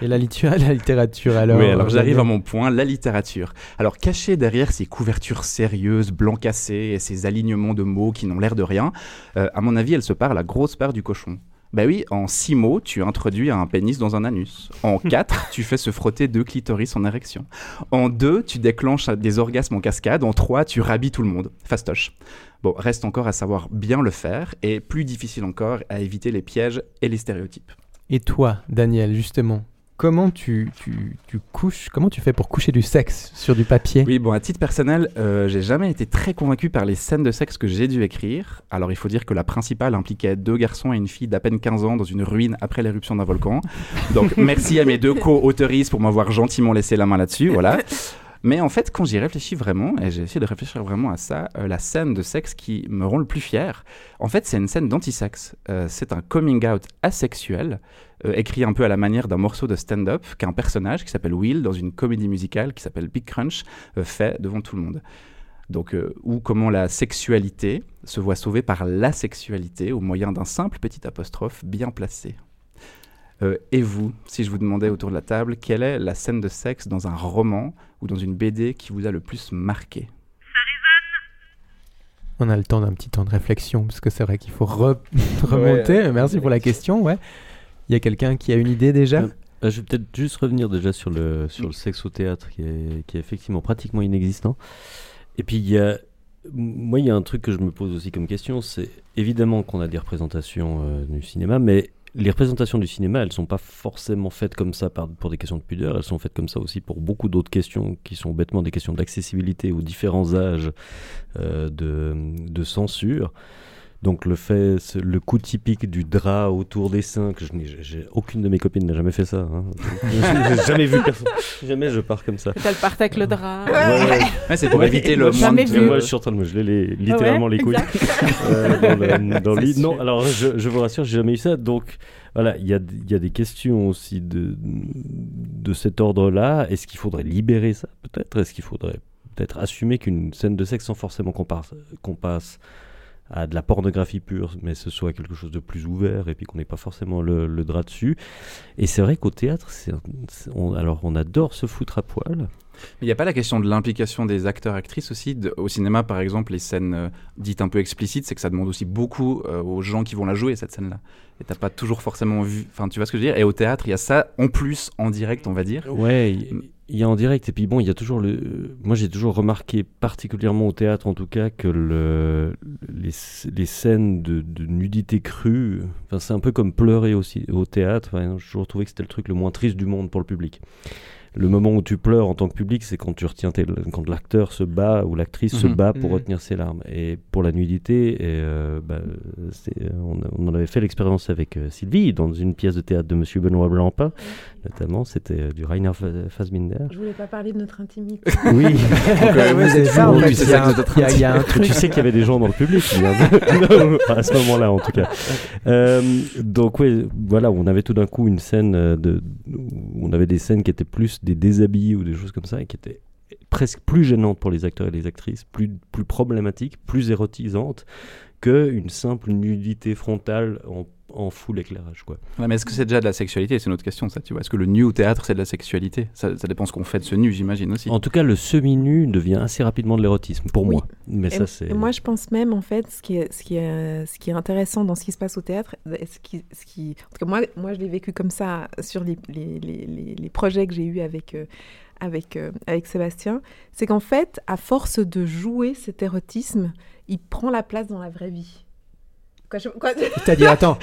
Et la, la littérature alors oui, alors j'arrive à mon point, la littérature. Alors caché derrière ces couvertures sérieuses, blanc cassé et ces alignements de mots qui n'ont l'air de rien, euh, à mon avis, elle se part la grosse part du cochon. Bah oui, en six mots, tu introduis un pénis dans un anus. En quatre, tu fais se frotter deux clitoris en érection. En deux, tu déclenches des orgasmes en cascade. En trois, tu rhabilles tout le monde. Fastoche. Bon, reste encore à savoir bien le faire et plus difficile encore à éviter les pièges et les stéréotypes. Et toi, Daniel, justement, comment tu, tu, tu couches, comment tu fais pour coucher du sexe sur du papier? Oui, bon, à titre personnel, euh, j'ai jamais été très convaincu par les scènes de sexe que j'ai dû écrire. Alors, il faut dire que la principale impliquait deux garçons et une fille d'à peine 15 ans dans une ruine après l'éruption d'un volcan. Donc, merci à mes deux co-autoristes pour m'avoir gentiment laissé la main là-dessus, voilà. Mais en fait, quand j'y réfléchis vraiment, et j'ai essayé de réfléchir vraiment à ça, euh, la scène de sexe qui me rend le plus fier, en fait, c'est une scène d'antisexe. Euh, c'est un coming out asexuel, euh, écrit un peu à la manière d'un morceau de stand-up qu'un personnage qui s'appelle Will, dans une comédie musicale qui s'appelle Big Crunch, fait devant tout le monde. Donc, ou comment la sexualité se voit sauvée par la sexualité au moyen d'un simple petit apostrophe bien placé. Euh, et vous, si je vous demandais autour de la table, quelle est la scène de sexe dans un roman ou dans une BD qui vous a le plus marqué? On a le temps d'un petit temps de réflexion, parce que c'est vrai qu'il faut re- remonter. Merci pour la question, ouais. Il y a quelqu'un qui a une idée déjà? Euh, euh, je vais peut-être juste revenir déjà sur le, sur le sexe au théâtre qui est, qui est effectivement pratiquement inexistant. Et puis il y a, moi il y a un truc que je me pose aussi comme question, c'est évidemment qu'on a des représentations euh, du cinéma, mais les représentations du cinéma, elles sont pas forcément faites comme ça pour des questions de pudeur, elles sont faites comme ça aussi pour beaucoup d'autres questions qui sont bêtement des questions d'accessibilité aux différents âges euh, de censure. Donc le fait, le coup typique du drap autour des seins, que je n'ai, j'ai- aucune de mes copines n'a jamais fait ça. hein. Je n'ai jamais vu personne. Jamais je pars comme ça. Elle parte avec le drap. Ouais, ouais. Ouais, c'est pour Ouais, éviter le Jamais vu. Moi, je suis en train de me geler les- littéralement Ouais, les couilles euh, dans le, dans le lit. Non, alors je, je vous rassure, j'ai jamais eu ça. Donc voilà, il y a, il y a des questions aussi de, de cet ordre-là. Est-ce qu'il faudrait libérer ça peut-être? Est-ce qu'il faudrait peut-être assumer qu'une scène de sexe sans forcément qu'on passe, qu'on passe à de la pornographie pure, mais ce soit quelque chose de plus ouvert et puis qu'on n'ait pas forcément le, le drap dessus. Et c'est vrai qu'au théâtre, c'est, un- c'est- on, alors on adore se foutre à poil. Mais il n'y a pas la question de l'implication des acteurs-actrices aussi. De- au cinéma, par exemple, les scènes euh, dites un peu explicites, c'est que ça demande aussi beaucoup euh, aux gens qui vont la jouer, cette scène-là. Et t'as pas toujours forcément vu. Enfin, tu vois ce que je veux dire? Et au théâtre, il y a ça en plus, en direct, on va dire. Ouais, il y a en direct et puis bon, il y a toujours le. Moi, j'ai toujours remarqué, particulièrement au théâtre en tout cas, que le les, les scènes de, de nudité crue, enfin, c'est un peu comme pleurer aussi au théâtre. Enfin, j'ai toujours trouvé que c'était le truc le moins triste du monde pour le public. Le moment où tu pleures en tant que public, c'est quand tu retiens tes, quand l'acteur se bat ou l'actrice se Mhm. bat pour Mhm. retenir ses larmes. Et pour la nudité, et, euh, bah, c'est- on, on en avait fait l'expérience avec euh, Sylvie dans une pièce de théâtre de Monsieur Benoît Blancpain, notamment. C'était euh, du Rainer Fa- Fassbinder. Je voulais pas parler de notre intimité. Oui. euh, il y a un- un tu truc. sais qu'il y avait des gens dans le public à ce moment-là en tout cas. Euh, donc oui, voilà, on avait tout d'un coup une scène euh, de, où on avait des scènes qui étaient plus des déshabillés ou des choses comme ça et qui étaient presque plus gênantes pour les acteurs et les actrices, plus plus problématiques, plus érotisantes que une simple nudité frontale en, en full éclairage quoi. Ouais, mais est-ce que c'est déjà de la sexualité? C'est une autre question, ça, tu vois. Est-ce que le nu au théâtre, c'est de la sexualité? Ça, ça dépend ce qu'on fait de ce nu, j'imagine aussi. En tout cas, le semi-nu devient assez rapidement de l'érotisme pour Oui. moi. Mais Et ça c'est moi, je pense même, en fait, ce qui est, ce qui est, ce qui est intéressant dans ce qui se passe au théâtre, ce qui, ce qui, en tout cas, moi, moi je l'ai vécu comme ça sur les, les, les, les- les projets que j'ai eus avec, euh, avec, euh, avec Sébastien, c'est qu'en fait, à force de jouer cet érotisme, il prend la place dans la vraie vie. Quoi, je- quoi- T'as dit, attends,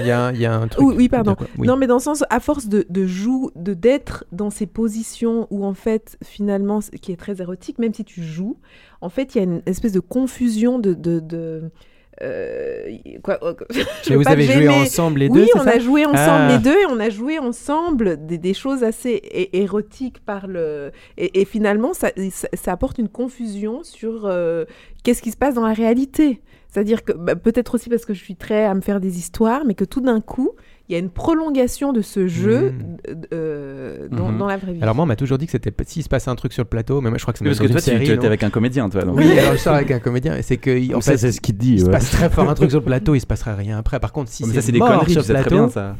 il y, a un- il y a un truc. Oui, oui, pardon. Oui. Non, mais dans le sens, à force de, de jouer, de d'être dans ces positions où, en fait, finalement, ce qui est très érotique, même si tu joues, en fait, il y a une espèce de confusion de. de, de euh, quoi, Mais vous avez joué ensemble les deux, Oui, on ça a joué ensemble Ah. les deux et on a joué ensemble des, des choses assez érotiques par le. Et, et finalement, ça, ça, ça apporte une confusion sur euh, qu'est-ce qui se passe dans la réalité. C'est-à-dire que bah, peut-être aussi parce que je suis très à me faire des histoires, mais que tout d'un coup, il y a une prolongation de ce jeu Mhm. euh, euh, dans, dans la vraie vie. Alors moi, on m'a toujours dit que c'était s'il se passait un truc sur le plateau, mais moi je crois que c'est Oui, parce que toi, série, tu étais avec un comédien, toi. donc. Oui, alors je sors avec un comédien et c'est que en Ça, fait, c'est ce qu'il dit. il se ouais. passe très fort un truc sur le plateau, il se passerait rien après. Par contre, si c'est des conneries, sur le sais très plateau, bien ça.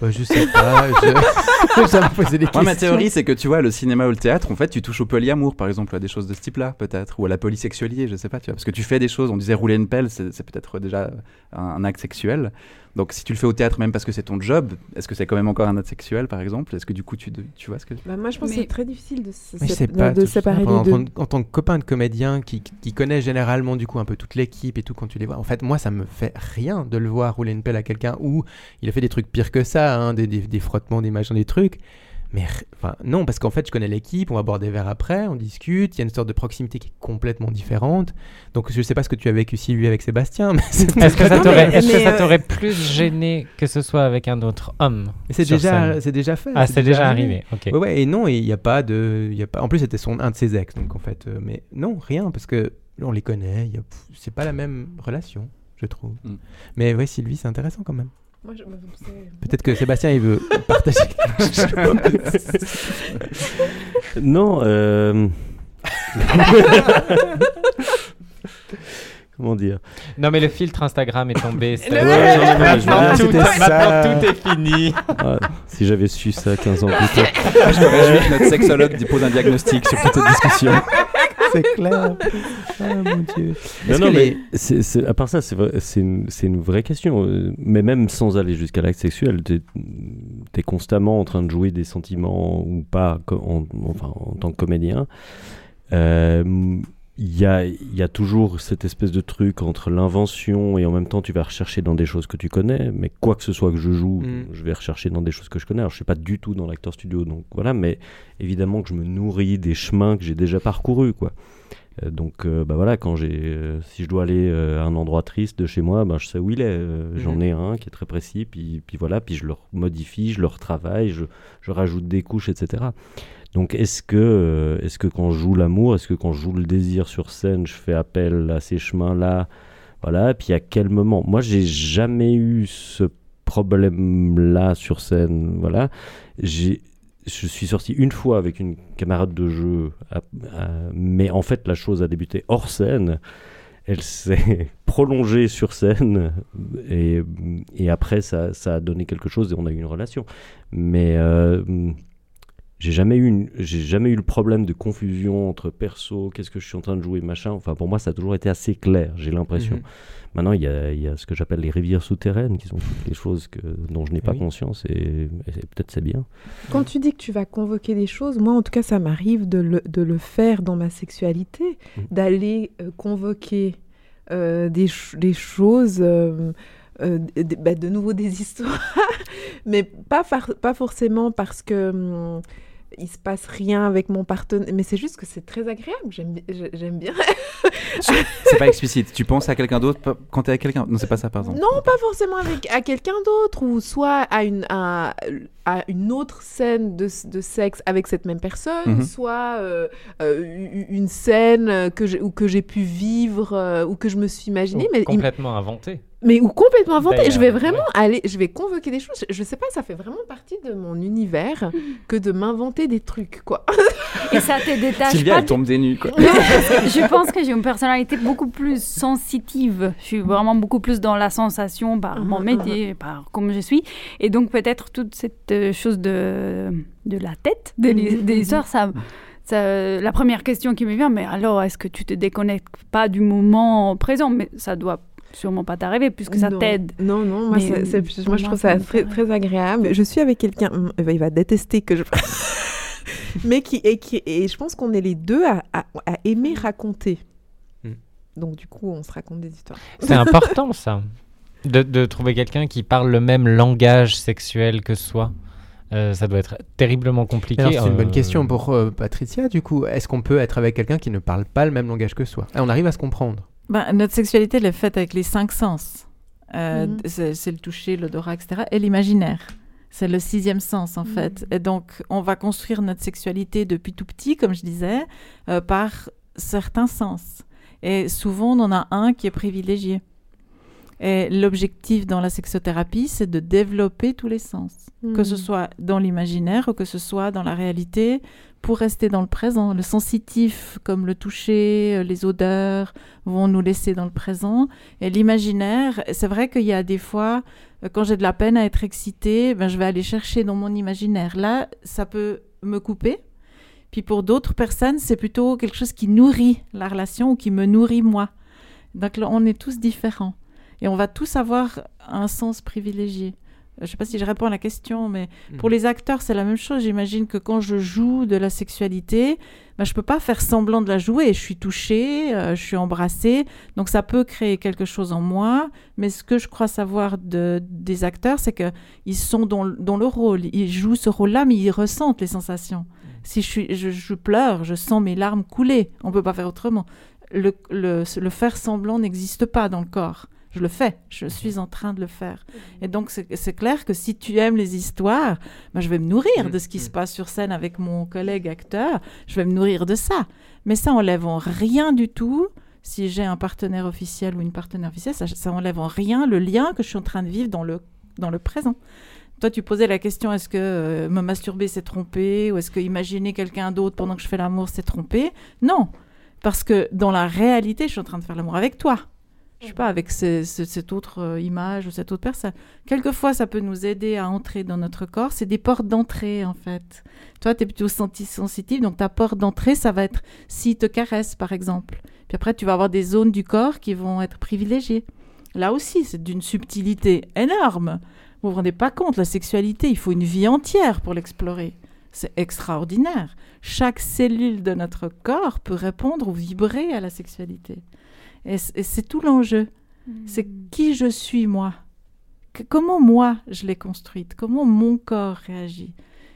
bah, je sais pas. Je... ça me posait des questions. Moi, ma théorie, c'est que tu vois, le cinéma ou le théâtre, en fait, tu touches au polyamour, par exemple, à des choses de ce type-là, peut-être, ou à la polysexualité, je sais pas, tu vois, parce que tu fais des choses, on disait rouler une pelle, c'est c'est peut-être déjà un, un acte sexuel. Donc, si tu le fais au théâtre, même parce que c'est ton job, est-ce que c'est quand même encore un acte sexuel, par exemple? Est-ce que du coup, tu, tu vois ce que. Bah, moi, je pense que c'est très difficile de, se- Mais je se- sais de- pas, de séparer en, les deux. en- en tant que copain de comédien qui, qui connaît généralement du coup un peu toute l'équipe et tout quand tu les vois. En fait, moi, ça me fait rien de le voir rouler une pelle à quelqu'un ou il a fait des trucs pires que ça, hein, des, des- des frottements, des machins, des trucs. Mais enfin non, parce qu'en fait, je connais l'équipe, on va boire des verres après, on discute, il y a une sorte de proximité qui est complètement différente. Donc je sais pas ce que tu as vécu Sylvie avec Sébastien, mais c'est Est-ce que ça Non, t'aurait mais- est-ce que mais, ça euh, t'aurait plus gêné que ce soit avec un autre homme c'est déjà, c'est déjà fait. Ah, c'est déjà arrivé. Ok. Ouais, ouais, et non, il y a pas de, il y a pas. En plus, c'était son un de ses ex, donc en fait, euh, mais non, rien, parce que on les connaît. a- C'est pas la même relation, je trouve. Mm. Mais ouais, Sylvie, c'est intéressant quand même. Moi, je- c'est- Peut-être que Sébastien, il veut partager. Non. euh, Comment dire? Non, mais le filtre Instagram est tombé. Ouais, non, maintenant, tout, maintenant, est fini. Ah, Si j'avais su ça 15 ans plus tôt. Je me réjouis que notre sexologue pose un diagnostic sur toute cette discussion. C'est clair. Ah, mon Dieu. Non, non, mais à part ça, c'est une, vraie question. Euh, Mais même sans aller jusqu'à l'acte sexuel, tu es, constamment en train de jouer des sentiments ou pas, co- en, enfin, en tant que comédien. Euh, Il y, a, il y a toujours cette espèce de truc entre l'invention et en même temps tu vas rechercher dans des choses que tu connais, mais quoi que ce soit que je joue, Mm. je vais rechercher dans des choses que je connais. Alors je suis pas du tout dans l'acteur studio, donc voilà, mais évidemment que je me nourris des chemins que j'ai déjà parcourus, quoi. Euh, donc euh, bah voilà, quand j'ai, euh, si je dois aller à un endroit triste de chez moi, ben je sais où il est. Euh, J'en ai un qui est très précis, puis, puis voilà, puis je le modifie, je le retravaille, je, je rajoute des couches, etc. Donc est-ce que, euh, est-ce que quand je joue l'amour, est-ce que quand je joue le désir sur scène, je fais appel à ces chemins-là, voilà, et puis à quel moment? Moi, j'ai jamais eu ce problème-là sur scène, voilà. J'ai je suis sorti une fois avec une camarade de jeu, mais en fait la chose a débuté hors scène. Elle s'est prolongée sur scène et, et après ça, ça a donné quelque chose et on a eu une relation. Mais euh, j'ai jamais eu une- j'ai jamais eu le problème de confusion entre perso, qu'est-ce que je suis en train de jouer, machin. Enfin pour moi ça a toujours été assez clair, j'ai l'impression. Mhm. Maintenant, il y, a, il y a ce que j'appelle les rivières souterraines, qui sont toutes les choses que, dont je n'ai pas Oui. conscience, et, et c'est- peut-être c'est bien. Quand tu dis que tu vas convoquer des choses, moi en tout cas ça m'arrive de le, de le faire dans ma sexualité, Mm. d'aller euh, convoquer euh, des, ch- des choses, euh, euh, d- d- bah, de nouveau des histoires, mais pas, far- pas forcément parce que hum, il se passe rien avec mon partenaire, mais c'est juste que c'est très agréable, j'aime j'aime bien. C'est pas explicite. Tu penses à quelqu'un d'autre quand t'es avec quelqu'un Non, c'est pas ça, par exemple. Non, pas forcément avec à quelqu'un d'autre ou soit à une à, à une autre scène de, de sexe avec cette même personne, Mhm. soit euh, euh, une scène que j'ai ou que j'ai pu vivre euh, ou que je me suis imaginée, Ou mais il- complètement inventé. Mais ou complètement inventée. Je vais vraiment aller, je vais convoquer des choses. Je, je sais pas, ça fait vraiment partie de mon univers que de m'inventer des trucs, quoi. Et ça te détache Sylvia, pas elle tombe des nues, quoi. Non, je pense que j'ai une personnalité beaucoup plus sensitive. Je suis vraiment beaucoup plus dans la sensation par mon Mhm, métier, par comme je suis. Et donc peut-être toute cette euh, chose de, de la tête, des, Mhm, des mhm. histoires, ça, ça- la première question qui me vient, mais alors est-ce que tu te déconnectes pas du moment présent? Mais ça doit sûrement pas t'arriver puisque ça t'aide. Non, non, moi, Mais, c'est- c'est- pour moi je trouve ça très, agréable. Je suis avec quelqu'un, hum, il va détester que je. Mais qui, et, qui, et je pense qu'on est les deux à, à- à aimer raconter. Mm. Donc, du coup, on se raconte des histoires. C'est important ça, de, de trouver quelqu'un qui parle le même langage sexuel que soi. Euh, ça doit être terriblement compliqué. Alors c'est une bonne euh, question pour euh, Patricia, du coup. Est-ce qu'on peut être avec quelqu'un qui ne parle pas le même langage que soi? Ah, On arrive à se comprendre. Ben, notre sexualité, elle est faite avec les cinq sens. Euh, Mhm. c'est, c'est le toucher, l'odorat, etc. Et l'imaginaire. C'est le sixième sens, en fait. Et donc, on va construire notre sexualité depuis tout petit, comme je disais, euh, par certains sens. Et souvent, on en a un qui est privilégié. Et l'objectif dans la sexothérapie, c'est de développer tous les sens, que ce Mm. soit dans l'imaginaire ou que ce soit dans la réalité, pour rester dans le présent. Le sensitif, comme le toucher, euh, les odeurs, vont nous laisser dans le présent. Et l'imaginaire, c'est vrai qu'il y a des fois, euh, quand j'ai de la peine à être excitée, ben, je vais aller chercher dans mon imaginaire. Là, ça peut me couper. Puis pour d'autres personnes, c'est plutôt quelque chose qui nourrit la relation ou qui me nourrit moi. Donc là, on est tous différents. Et on va tous avoir un sens privilégié. Euh, Je ne sais pas si je réponds à la question, mais pour les acteurs, c'est la même chose. J'imagine que quand je joue de la sexualité, ben, je ne peux pas faire semblant de la jouer. Je suis touchée, euh, je suis embrassée. Donc ça peut créer quelque chose en moi. Mais ce que je crois savoir de, des acteurs, c'est qu'ils sont dans, le- dans le rôle. Ils jouent ce rôle-là, mais ils ressentent les sensations. Si je, suis, je, je pleure, je sens mes larmes couler. On ne peut pas faire autrement. Le, le, le faire semblant n'existe pas dans le corps. Je le fais, je suis en train de le faire. Et donc, c'est clair que si tu aimes les histoires, ben, je vais me nourrir de ce qui se passe sur scène avec mon collègue acteur, je vais me nourrir de ça. Mais ça enlève en rien du tout, si j'ai un partenaire officiel ou une partenaire officielle, ça, ça enlève en rien le lien que je suis en train de vivre dans le, dans le présent. Toi, tu posais la question est-ce que euh, me masturber c'est tromper? Ou est-ce que imaginer quelqu'un d'autre pendant que je fais l'amour c'est tromper? Non, parce que dans la réalité, je suis en train de faire l'amour avec toi. Je sais pas, avec ce- ce- cette autre euh, image ou cette autre personne. Quelquefois, ça peut nous aider à entrer dans notre corps. C'est des portes d'entrée, en fait. Toi, tu es plutôt sensitive, donc ta porte d'entrée, ça va être s'il te caresse, par exemple. Puis après, tu vas avoir des zones du corps qui vont être privilégiées. Là aussi, c'est d'une subtilité énorme. Vous vous rendez pas compte, la sexualité, il faut une vie entière pour l'explorer. C'est extraordinaire. Chaque cellule de notre corps peut répondre ou vibrer à la sexualité. Et c'est tout l'enjeu. C'est qui je suis moi? Que- comment moi je l'ai construite? Comment mon corps réagit?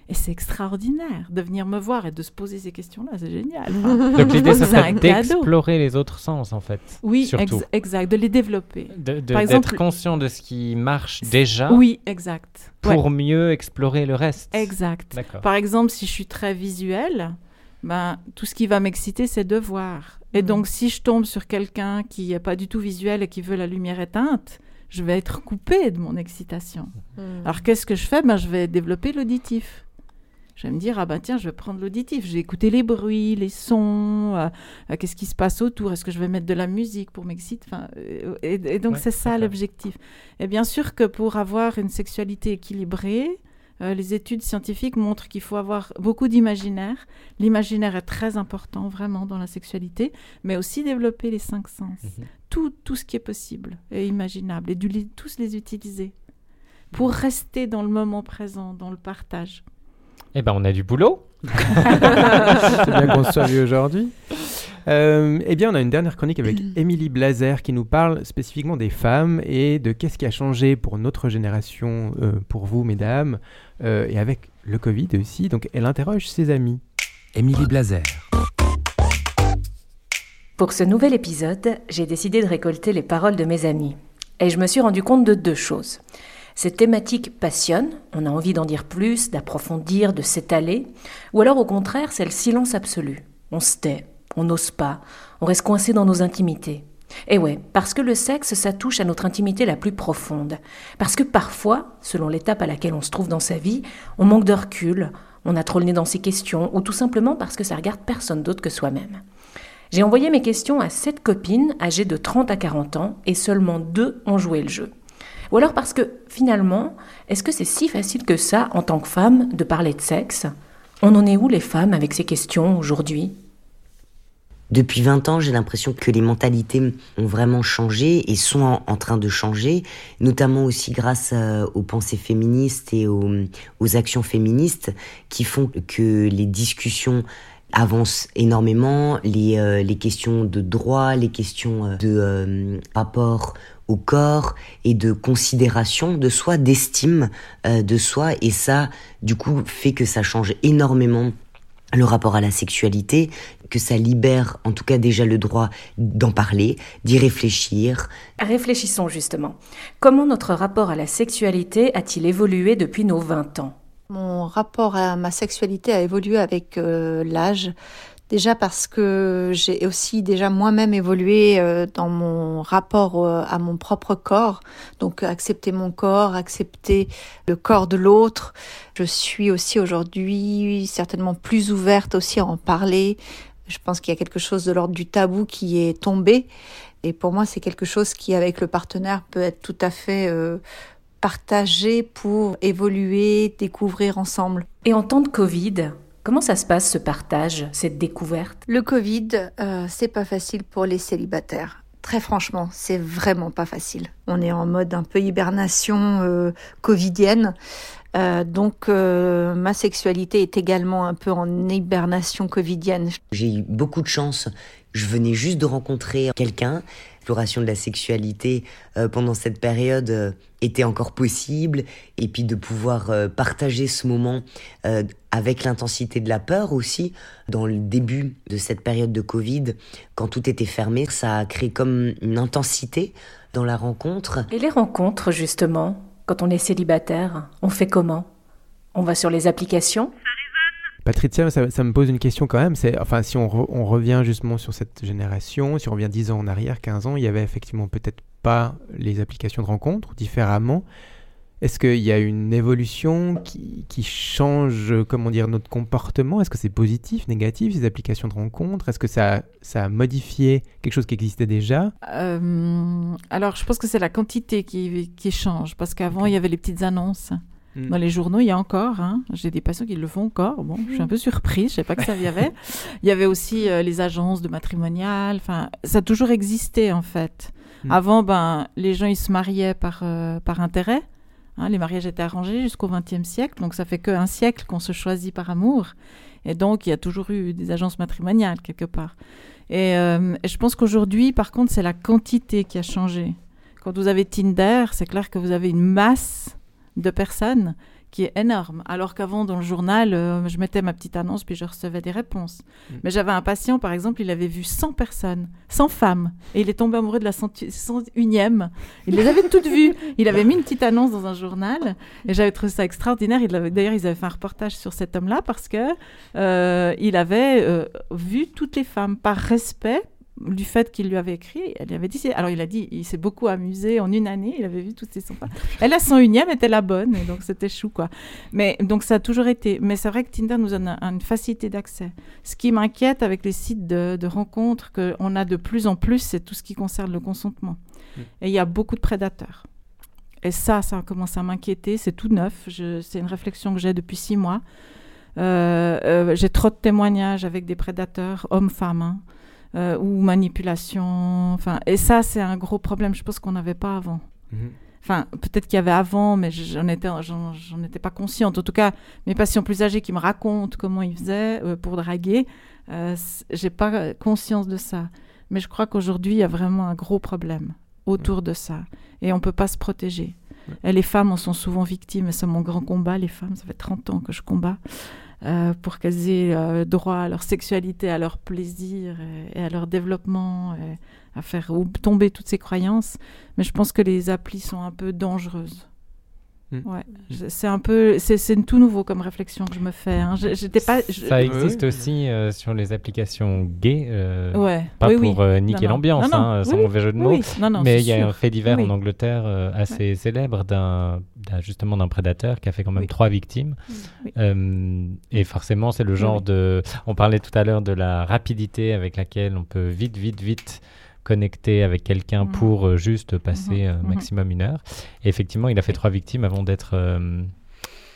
Et c'est extraordinaire de venir me voir et de se poser ces questions-là. C'est génial. Donc l'idée, ce C'est d'explorer les autres sens, en fait. Oui, surtout. ex- exact. De les développer. D'être conscient de ce qui marche déjà Oui, exact. pour Ouais. mieux explorer le reste. Exact. Par exemple, si je suis très visuelle, ben, tout ce qui va m'exciter, c'est de voir. Et Mhm. donc, si je tombe sur quelqu'un qui n'est pas du tout visuel et qui veut la lumière éteinte, je vais être coupée de mon excitation. Mm. Alors, qu'est-ce que je fais? Ben, Je vais développer l'auditif. Je vais me dire, ah ben tiens, je vais prendre l'auditif, je vais écouter les bruits, les sons, euh, euh, qu'est-ce qui se passe autour, est-ce que je vais mettre de la musique pour m'exciter? Enfin, euh, et, et donc Ouais, c'est ça l'objectif. Et bien sûr que pour avoir une sexualité équilibrée, euh, les études scientifiques montrent qu'il faut avoir beaucoup d'imaginaire. L'imaginaire est très important vraiment dans la sexualité, mais aussi développer les cinq sens. Mhm. Tout, tout ce qui est possible et imaginable, et du- tous les utiliser pour rester dans le moment présent, dans le partage. Eh ben, on a du boulot. C'est bien qu'on soit vu aujourd'hui. Euh, eh bien, on a une dernière chronique avec Émilie Blazer qui nous parle spécifiquement des femmes et de qu'est-ce qui a changé pour notre génération, euh, pour vous, mesdames, euh, et avec le Covid aussi. Donc, elle interroge ses amis. Émilie Blazer. Pour ce nouvel épisode, j'ai décidé de récolter les paroles de mes amis. Et je me suis rendu compte de deux choses. Cette thématique passionne, on a envie d'en dire plus, d'approfondir, de s'étaler, ou alors au contraire, c'est le silence absolu. On se tait, on n'ose pas, on reste coincé dans nos intimités. Et ouais, parce que le sexe, ça touche à notre intimité la plus profonde. Parce que parfois, selon l'étape à laquelle on se trouve dans sa vie, on manque de recul, on a trop le nez dans ses questions, ou tout simplement parce que ça regarde personne d'autre que soi-même. J'ai envoyé mes questions à sept copines âgées de 30 à 40 ans et seulement deux ont joué le jeu. Ou alors parce que finalement, est-ce que c'est si facile que ça en tant que femme de parler de sexe? On en est où les femmes avec ces questions aujourd'hui? Depuis 20 ans, j'ai l'impression que les mentalités ont vraiment changé et sont en, train de changer, notamment aussi grâce euh, aux pensées féministes et aux, actions féministes qui font que les discussions avancent énormément, les, euh, questions de droit, les questions euh, de euh, rapport au corps et de considération de soi, d'estime euh, de soi, et ça, du coup, fait que ça change énormément le rapport à la sexualité, que ça libère en tout cas déjà le droit d'en parler, d'y réfléchir. Réfléchissons justement. Comment notre rapport à la sexualité a-t-il évolué depuis nos 20 ans? Mon rapport à ma sexualité a évolué avec euh, l'âge. Déjà parce que j'ai aussi déjà moi-même évolué euh, dans mon rapport euh, à mon propre corps. Donc accepter mon corps, accepter le corps de l'autre. Je suis aussi aujourd'hui certainement plus ouverte aussi à en parler. Je pense qu'il y a quelque chose de l'ordre du tabou qui est tombé. Et pour moi, c'est quelque chose qui, avec le partenaire, peut être tout à fait euh, partagé pour évoluer, découvrir ensemble. Et en temps de Covid, comment ça se passe ce partage, cette découverte? Le Covid, euh, c'est pas facile pour les célibataires. Très franchement, c'est vraiment pas facile. On est en mode un peu hibernation euh, covidienne. Euh, donc euh, ma sexualité est également un peu en hibernation covidienne. J'ai eu beaucoup de chance. Je venais juste de rencontrer quelqu'un. L'exploration de la sexualité euh, pendant cette période euh, était encore possible. Et puis de pouvoir euh, partager ce moment euh, avec l'intensité de la peur aussi. Dans le début de cette période de Covid, quand tout était fermé, ça a créé comme une intensité dans la rencontre. Et les rencontres, justement, quand on est célibataire, on fait comment? On va sur les applications? Patricia, ça, me pose une question quand même. Enfin, si on, re- on revient justement sur cette génération, si on revient 10 ans en arrière, 15 ans, il y avait effectivement peut-être pas les applications de rencontres, différemment. Est-ce qu'il y a une évolution qui, qui change, comment dire, notre comportement? Est-ce que c'est positif, négatif, ces applications de rencontres? Est-ce que ça, ça a modifié quelque chose qui existait déjà? Euh, alors, je pense que c'est la quantité qui, qui change. Parce qu'avant, il y avait les petites annonces. Mm. Dans les journaux, il y a encore. hein. J'ai des patients qui le font encore. Bon, je suis un peu surprise. Je ne savais pas que ça y avait. il y avait aussi euh, les agences de matrimonial. Enfin, ça a toujours existé, en fait. Mm. Avant, ben, les gens, ils se mariaient par, euh, par intérêt. Hein, les mariages étaient arrangés jusqu'au XXe siècle. Donc, ça fait qu'un siècle qu'on se choisit par amour. Et donc, il y a toujours eu des agences matrimoniales, quelque part. Et, euh, et je pense qu'aujourd'hui, par contre, c'est la quantité qui a changé. Quand vous avez Tinder, c'est clair que vous avez une masse de personnes qui est énorme. Alors qu'avant, dans le journal, euh, je mettais ma petite annonce puis je recevais des réponses. Mais j'avais un patient, par exemple, il avait vu 100 personnes, 100 femmes, et il est tombé amoureux de la 101e. Il les avait toutes vues. Il avait mis une petite annonce dans un journal, et j'avais trouvé ça extraordinaire. Il avait- D'ailleurs, ils avaient fait un reportage sur cet homme-là parce que euh, il avait euh, vu toutes les femmes par respect du fait qu'il lui avait écrit, elle lui avait dit, alors il a dit, il s'est beaucoup amusé en une année, il avait vu toutes 100 femmes. Elle, la 101e, était la bonne, donc c'était chou, quoi. Mais donc ça a toujours été. Mais c'est vrai que Tinder nous donne un- une facilité d'accès. Ce qui m'inquiète avec les sites de, de rencontres qu'on a de plus en plus, c'est tout ce qui concerne le consentement. Mm. Et il y a beaucoup de prédateurs. Et ça, ça commence à m'inquiéter. C'est tout neuf. C'est une réflexion que j'ai depuis six mois. Euh, euh, j'ai trop de témoignages avec des prédateurs, hommes-femmes, hein, euh, ou manipulation. Enfin, et ça, c'est un gros problème. Je pense qu'on n'avait pas avant. Mhm. Enfin, peut-être qu'il y avait avant, mais je- j'en étais, j'en, étais pas consciente. En tout cas, mes patients plus âgés qui me racontent comment ils faisaient euh, pour draguer, euh, j'ai pas conscience de ça. Mais je crois qu'aujourd'hui, il y a vraiment un gros problème autour de ça. Et on peut pas se protéger. Et les femmes en sont souvent victimes, et c'est mon grand combat, les femmes, ça fait 30 ans que je combats, euh, pour qu'elles aient euh, droit à leur sexualité, à leur plaisir et, et à leur développement, à faire tomber toutes ces croyances. Mais je pense que les applis sont un peu dangereuses. Mm. Ouais, c'est un peu, c'est c'est tout nouveau comme réflexion que je me fais. hein. Je- J'étais pas. je- Ça existe aussi euh, sur les applications gays. euh, Ouais, Pas oui, pour euh, niquer l'ambiance, hein, Oui, sans mauvais jeu de mots. oui. Non, non, Mais il y a sûr. un fait divers Oui, en. Angleterre euh, assez célèbre d'un justement d'un prédateur qui a fait quand même Oui. trois victimes. Oui. Euh, et forcément, c'est le genre oui. de. On parlait tout à l'heure de la rapidité avec laquelle on peut vite, vite, vite connecter avec quelqu'un Mhm. pour euh, juste passer Mhm. maximum une heure. Et effectivement, il a fait trois victimes avant d'être euh,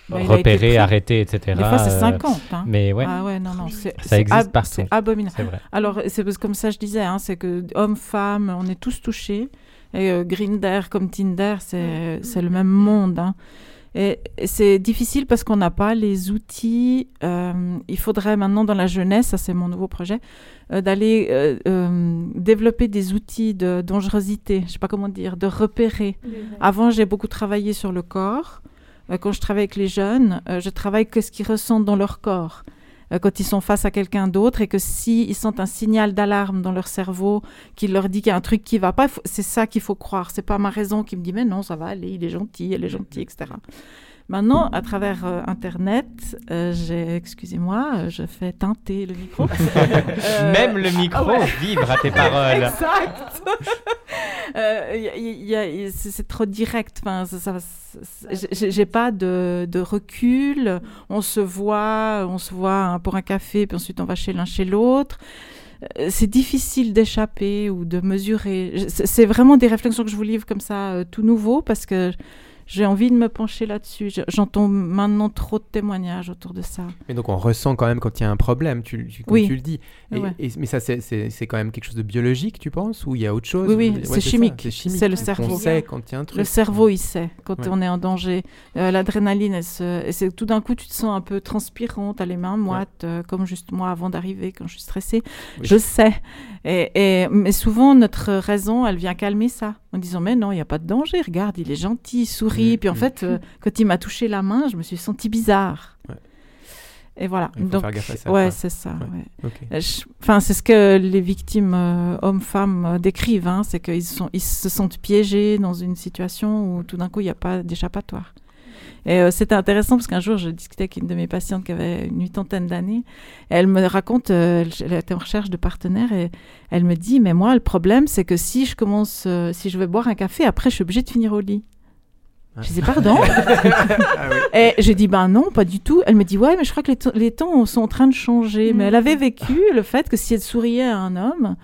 Bah, repéré, arrêté, etc. Des fois, c'est Euh, 50. hein. Mais ouais. Ah ouais, non, non. c'est- Ça existe partout. C'est abominable. C'est vrai. Alors, c'est comme ça, je disais, hein, c'est que hommes, femmes, on est tous touchés. Et euh, Grindr comme Tinder, c'est c'est le même monde. hein. C'est difficile parce qu'on n'a pas les outils. euh, il faudrait maintenant, dans la jeunesse, ça c'est mon nouveau projet, euh, d'aller euh, développer des outils de dangerosité, je sais pas comment dire, de repérer. Avant, j'ai beaucoup travaillé sur le corps. Quand je travaille avec les jeunes, je travaille que ce qu'ils ressentent dans leur corps. Euh, quand ils sont face à quelqu'un d'autre et que s'ils sentent un signal d'alarme dans leur cerveau qui leur dit qu'il y a un truc qui va pas, c'est ça qu'il faut croire. C'est pas ma raison qui me dit mais non, ça va aller, il est gentil, elle est gentille, etc. Maintenant, à travers euh, Internet, euh, j'ai, excusez-moi, je fais teinter le micro. Même le micro ah ouais. vibre à tes paroles. Exact. Euh, c'est trop direct. Enfin, j'ai- pas de, de recul. On se voit, on se voit hein, pour un café, puis ensuite on va chez l'un chez l'autre. Euh, C'est difficile d'échapper ou de mesurer. C'est vraiment des réflexions que je vous livre comme ça, euh, tout nouveau, parce que j'ai envie de me pencher là-dessus. Je- J'entends maintenant trop de témoignages autour de ça. Mais donc on ressent quand même quand il y a un problème, tu, tu- comme Oui. tu le dis. Et, Ouais. et- mais ça, c'est- quand même quelque chose de biologique, tu penses Ou il y a autre chose? Oui, oui, Ouais, c'est chimique. C'est le On cerveau. sait quand il y a un truc. Le cerveau, il sait quand Ouais. on est en danger. Euh, L'adrénaline, elle se- et c'est tout d'un coup, tu te sens un peu transpirant, tu as les mains moites, euh, comme juste moi avant d'arriver, quand je suis stressée. Oui. Je sais. Et, et- mais souvent, notre raison, elle vient calmer ça, en disant Mais non, il n'y a pas de danger, regarde, il est gentil, il sourit. Mm, Puis en mm. fait, euh, quand il m'a touché la main, je me suis sentie bizarre. Ouais. Et voilà. Il faut Donc, faire gaffe à ça, Ouais, c'est ça. Ouais. ouais. Ok. Euh, Enfin, c'est ce que les victimes euh, hommes-femmes euh, décrivent, hein, c'est qu'ils sont, ils se sentent piégés dans une situation où tout d'un coup il n'y a pas d'échappatoire. Et euh, c'était intéressant parce qu'un jour je discutais avec une de mes patientes qui avait une huitantaine d'années. Elle me raconte, euh, elle, était en recherche de partenaires et elle me dit mais moi le problème c'est que si je commence, euh, si je vais boire un café, après je suis obligée de finir au lit. Je disais pardon. Et j'ai dit ben non, pas du tout. Elle me dit ouais, mais je crois que les, temps- les temps sont en train de changer. Mais elle avait vécu le fait que si elle souriait à un homme,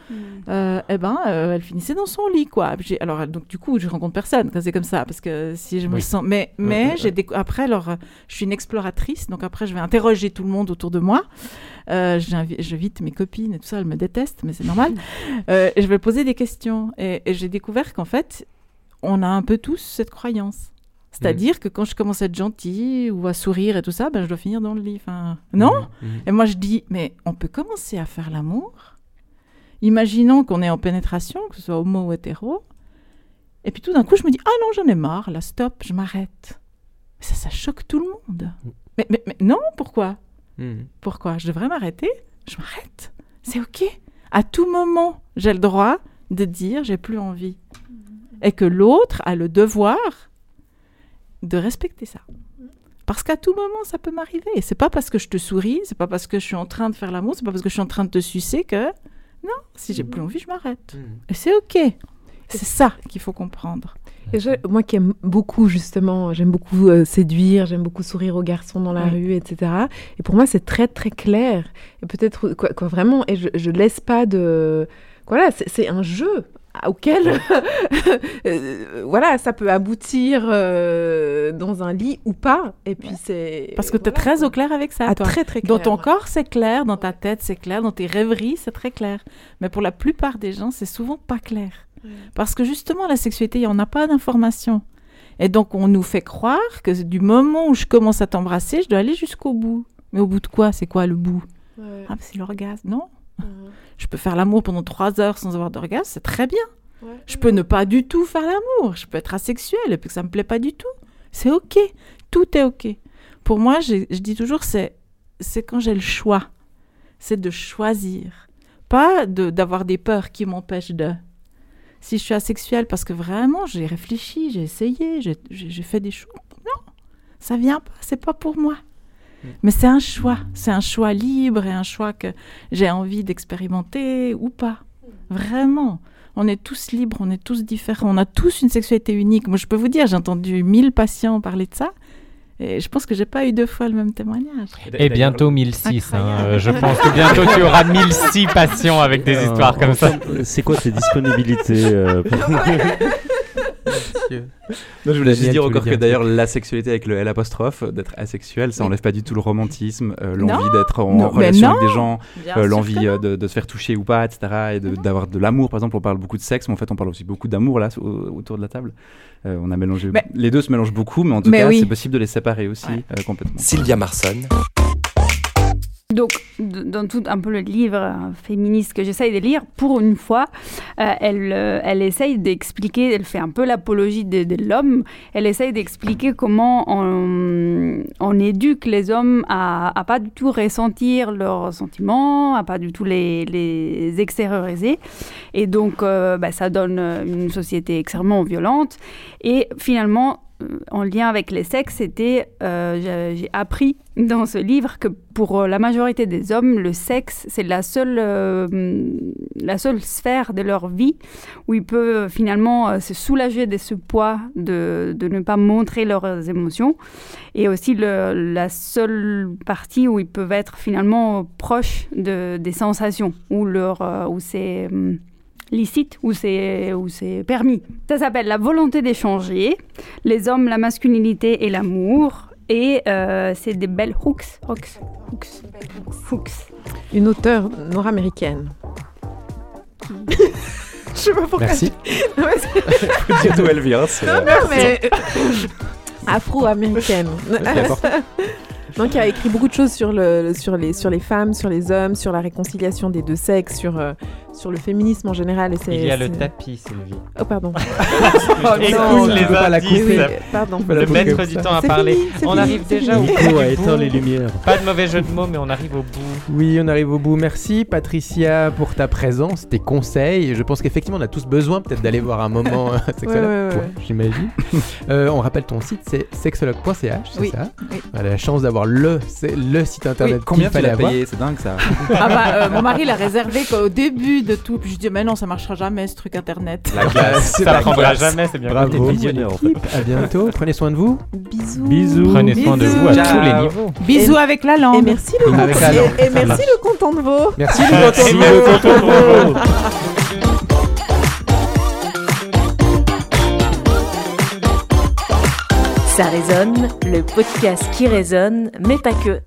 euh, eh ben euh, elle finissait dans son lit quoi. Alors donc du coup je rencontre personne quand c'est comme ça parce que si je me Oui. sens. Mais mais ouais, j'ai après alors je suis une exploratrice donc après je vais interroger tout le monde autour de moi. Euh, j'invi- J'invite mes copines et tout ça, elles me détestent mais c'est normal. Euh, et je vais poser des questions et, et j'ai découvert qu'en fait on a un peu tous cette croyance. C'est-à-dire que quand je commence à être gentille ou à sourire et tout ça, ben, je dois finir dans le lit. Enfin, non Mhm. Et moi, je dis, mais on peut commencer à faire l'amour. Imaginons qu'on est en pénétration, que ce soit homo ou hétéro. Et puis tout d'un coup, je me dis, ah non, j'en ai marre, là, stop, je m'arrête. Ça, ça choque tout le monde. Mais, mais, mais non, pourquoi? Pourquoi? Je devrais m'arrêter? Je m'arrête. C'est OK. À tout moment, j'ai le droit de dire, j'ai plus envie. Et que l'autre a le devoir de respecter ça. Parce qu'à tout moment, ça peut m'arriver. Et c'est pas parce que je te souris, c'est pas parce que je suis en train de faire l'amour, c'est pas parce que je suis en train de te sucer que non, si j'ai plus envie, je m'arrête. Et c'est OK. C'est ça qu'il faut comprendre. Et je- moi qui aime beaucoup justement, j'aime beaucoup euh, séduire, j'aime beaucoup sourire aux garçons dans la rue, etc. Et pour moi c'est très très clair. Et peut-être quoi, quoi, vraiment, et je, je laisse pas de, voilà, c'est un jeu auquel, euh, voilà, ça peut aboutir euh, dans un lit ou pas. Et puis c'est Parce que tu es très au clair avec ça. Ah, toi. très, très Dans clair, ton ouais. corps, c'est clair, dans ta tête, c'est clair, dans tes rêveries, c'est très clair. Mais pour la plupart des gens, c'est souvent pas clair. Parce que justement, la sexualité, il n'y en a pas d'information. Et donc, on nous fait croire que du moment où je commence à t'embrasser, je dois aller jusqu'au bout. Mais au bout de quoi? C'est quoi le bout? Ah, c'est l'orgasme. Non. Je peux faire l'amour pendant trois heures sans avoir d'orgasme, c'est très bien. Je peux ne pas du tout faire l'amour. Je peux être asexuelle et puis que ça me plaît pas du tout. C'est OK. Tout est OK. Pour moi, je dis toujours, c'est c'est quand j'ai le choix. C'est de choisir. Pas de- d'avoir des peurs qui m'empêchent de. Si je suis asexuelle, parce que vraiment, j'ai réfléchi, j'ai essayé, j'ai fait des choses. Non, ça vient pas, c'est pas pour moi. Mais c'est un choix, c'est un choix libre et un choix que j'ai envie d'expérimenter ou pas. Vraiment. On est tous libres, on est tous différents, on a tous une sexualité unique. Moi, je peux vous dire, j'ai entendu 1000 patients parler de ça. Et je pense que j'ai pas eu deux fois le même témoignage. Et bientôt 1006. hein. Euh, je pense que bientôt tu auras 1006 patients avec des Euh, histoires comme ça. termes- C'est quoi tes disponibilités euh, pour- Non, je voulais juste dire encore que d'ailleurs la sexualité avec le L apostrophe, d'être asexuel, ça Oui. enlève pas du tout le romantisme, euh, l'envie d'être en Non, relation avec des gens, euh, l'envie euh, de, de se faire toucher ou pas, etc. Et de- d'avoir de, l'amour, par exemple, on parle beaucoup de sexe, mais en fait on parle aussi beaucoup d'amour là au- autour de la table. Euh, on a mélangé, Mais- les deux se mélangent beaucoup, mais en tout Mais cas oui. c'est possible de les séparer aussi euh, complètement. Sylvia Marson, Donc, dans tout un peu le livre féministe que j'essaye de lire, pour une fois, euh, elle, euh, elle essaye d'expliquer, elle fait un peu l'apologie de, l'homme, elle essaye d'expliquer comment on, éduque les hommes à, à pas du tout ressentir leurs sentiments, à pas du tout les, extérioriser. Et donc, euh, bah, ça donne une société extrêmement violente. Et finalement, en lien avec les sexes, c'était, euh, j'ai- appris dans ce livre que pour euh, la majorité des hommes, le sexe, c'est la seule, euh, la seule sphère de leur vie où ils peuvent finalement se soulager de ce poids de, de ne pas montrer leurs émotions. Et aussi la seule partie où ils peuvent être finalement proches de, des sensations, où, leur, où c'est... licite ou c'est ou c'est permis. Ça s'appelle la volonté d'échanger, les hommes, la masculinité et l'amour. Et euh, c'est des belles hooks. Hooks. Hooks. Hooks. Une auteure nord-américaine. Je sais pas pourquoi. Merci. Non, Faut dire d'où elle vient. c'est- Non, non, mais afro-américaine. Donc, il a écrit beaucoup de choses sur, le, sur, les, sur les femmes, sur les hommes, sur la réconciliation des deux sexes, sur, euh, sur le féminisme en général. Et Il y a le tapis, Sylvie. Oh, pardon. Écoute non, les pas la couper. Pardon. Le maître du temps à parler. on arrive déjà au bout Nico a du éteint bout. les lumières. Pas de mauvais jeu de mots, mais on arrive au bout. Oui, on arrive au bout. Merci Patricia pour ta présence, tes conseils. Je pense qu'effectivement, on a tous besoin peut-être d'aller voir un moment euh, sexologue, j'imagine. Euh, on rappelle ton site, c'est sexologue.ch, c'est Oui, ça oui. On a la chance d'avoir le, site internet Combien fallait l'as avoir. payé? C'est dingue ça. Ah bah, euh, mon mari l'a réservé qu'au début de tout. Puis je dis, mais non, ça marchera jamais ce truc internet. La Ça la prendra classe. jamais, c'est bien. Bravo, visionnaire, en fait. À bientôt. Prenez soin de vous. Bisous. Bisous. Prenez soin de vous à Ciao. tous les niveaux. Bisous avec la Et langue. merci le Avec content- la langue, et- et merci le content de veau. Merci le de vous. content de vous. Ça résonne, le podcast qui résonne, mais pas que.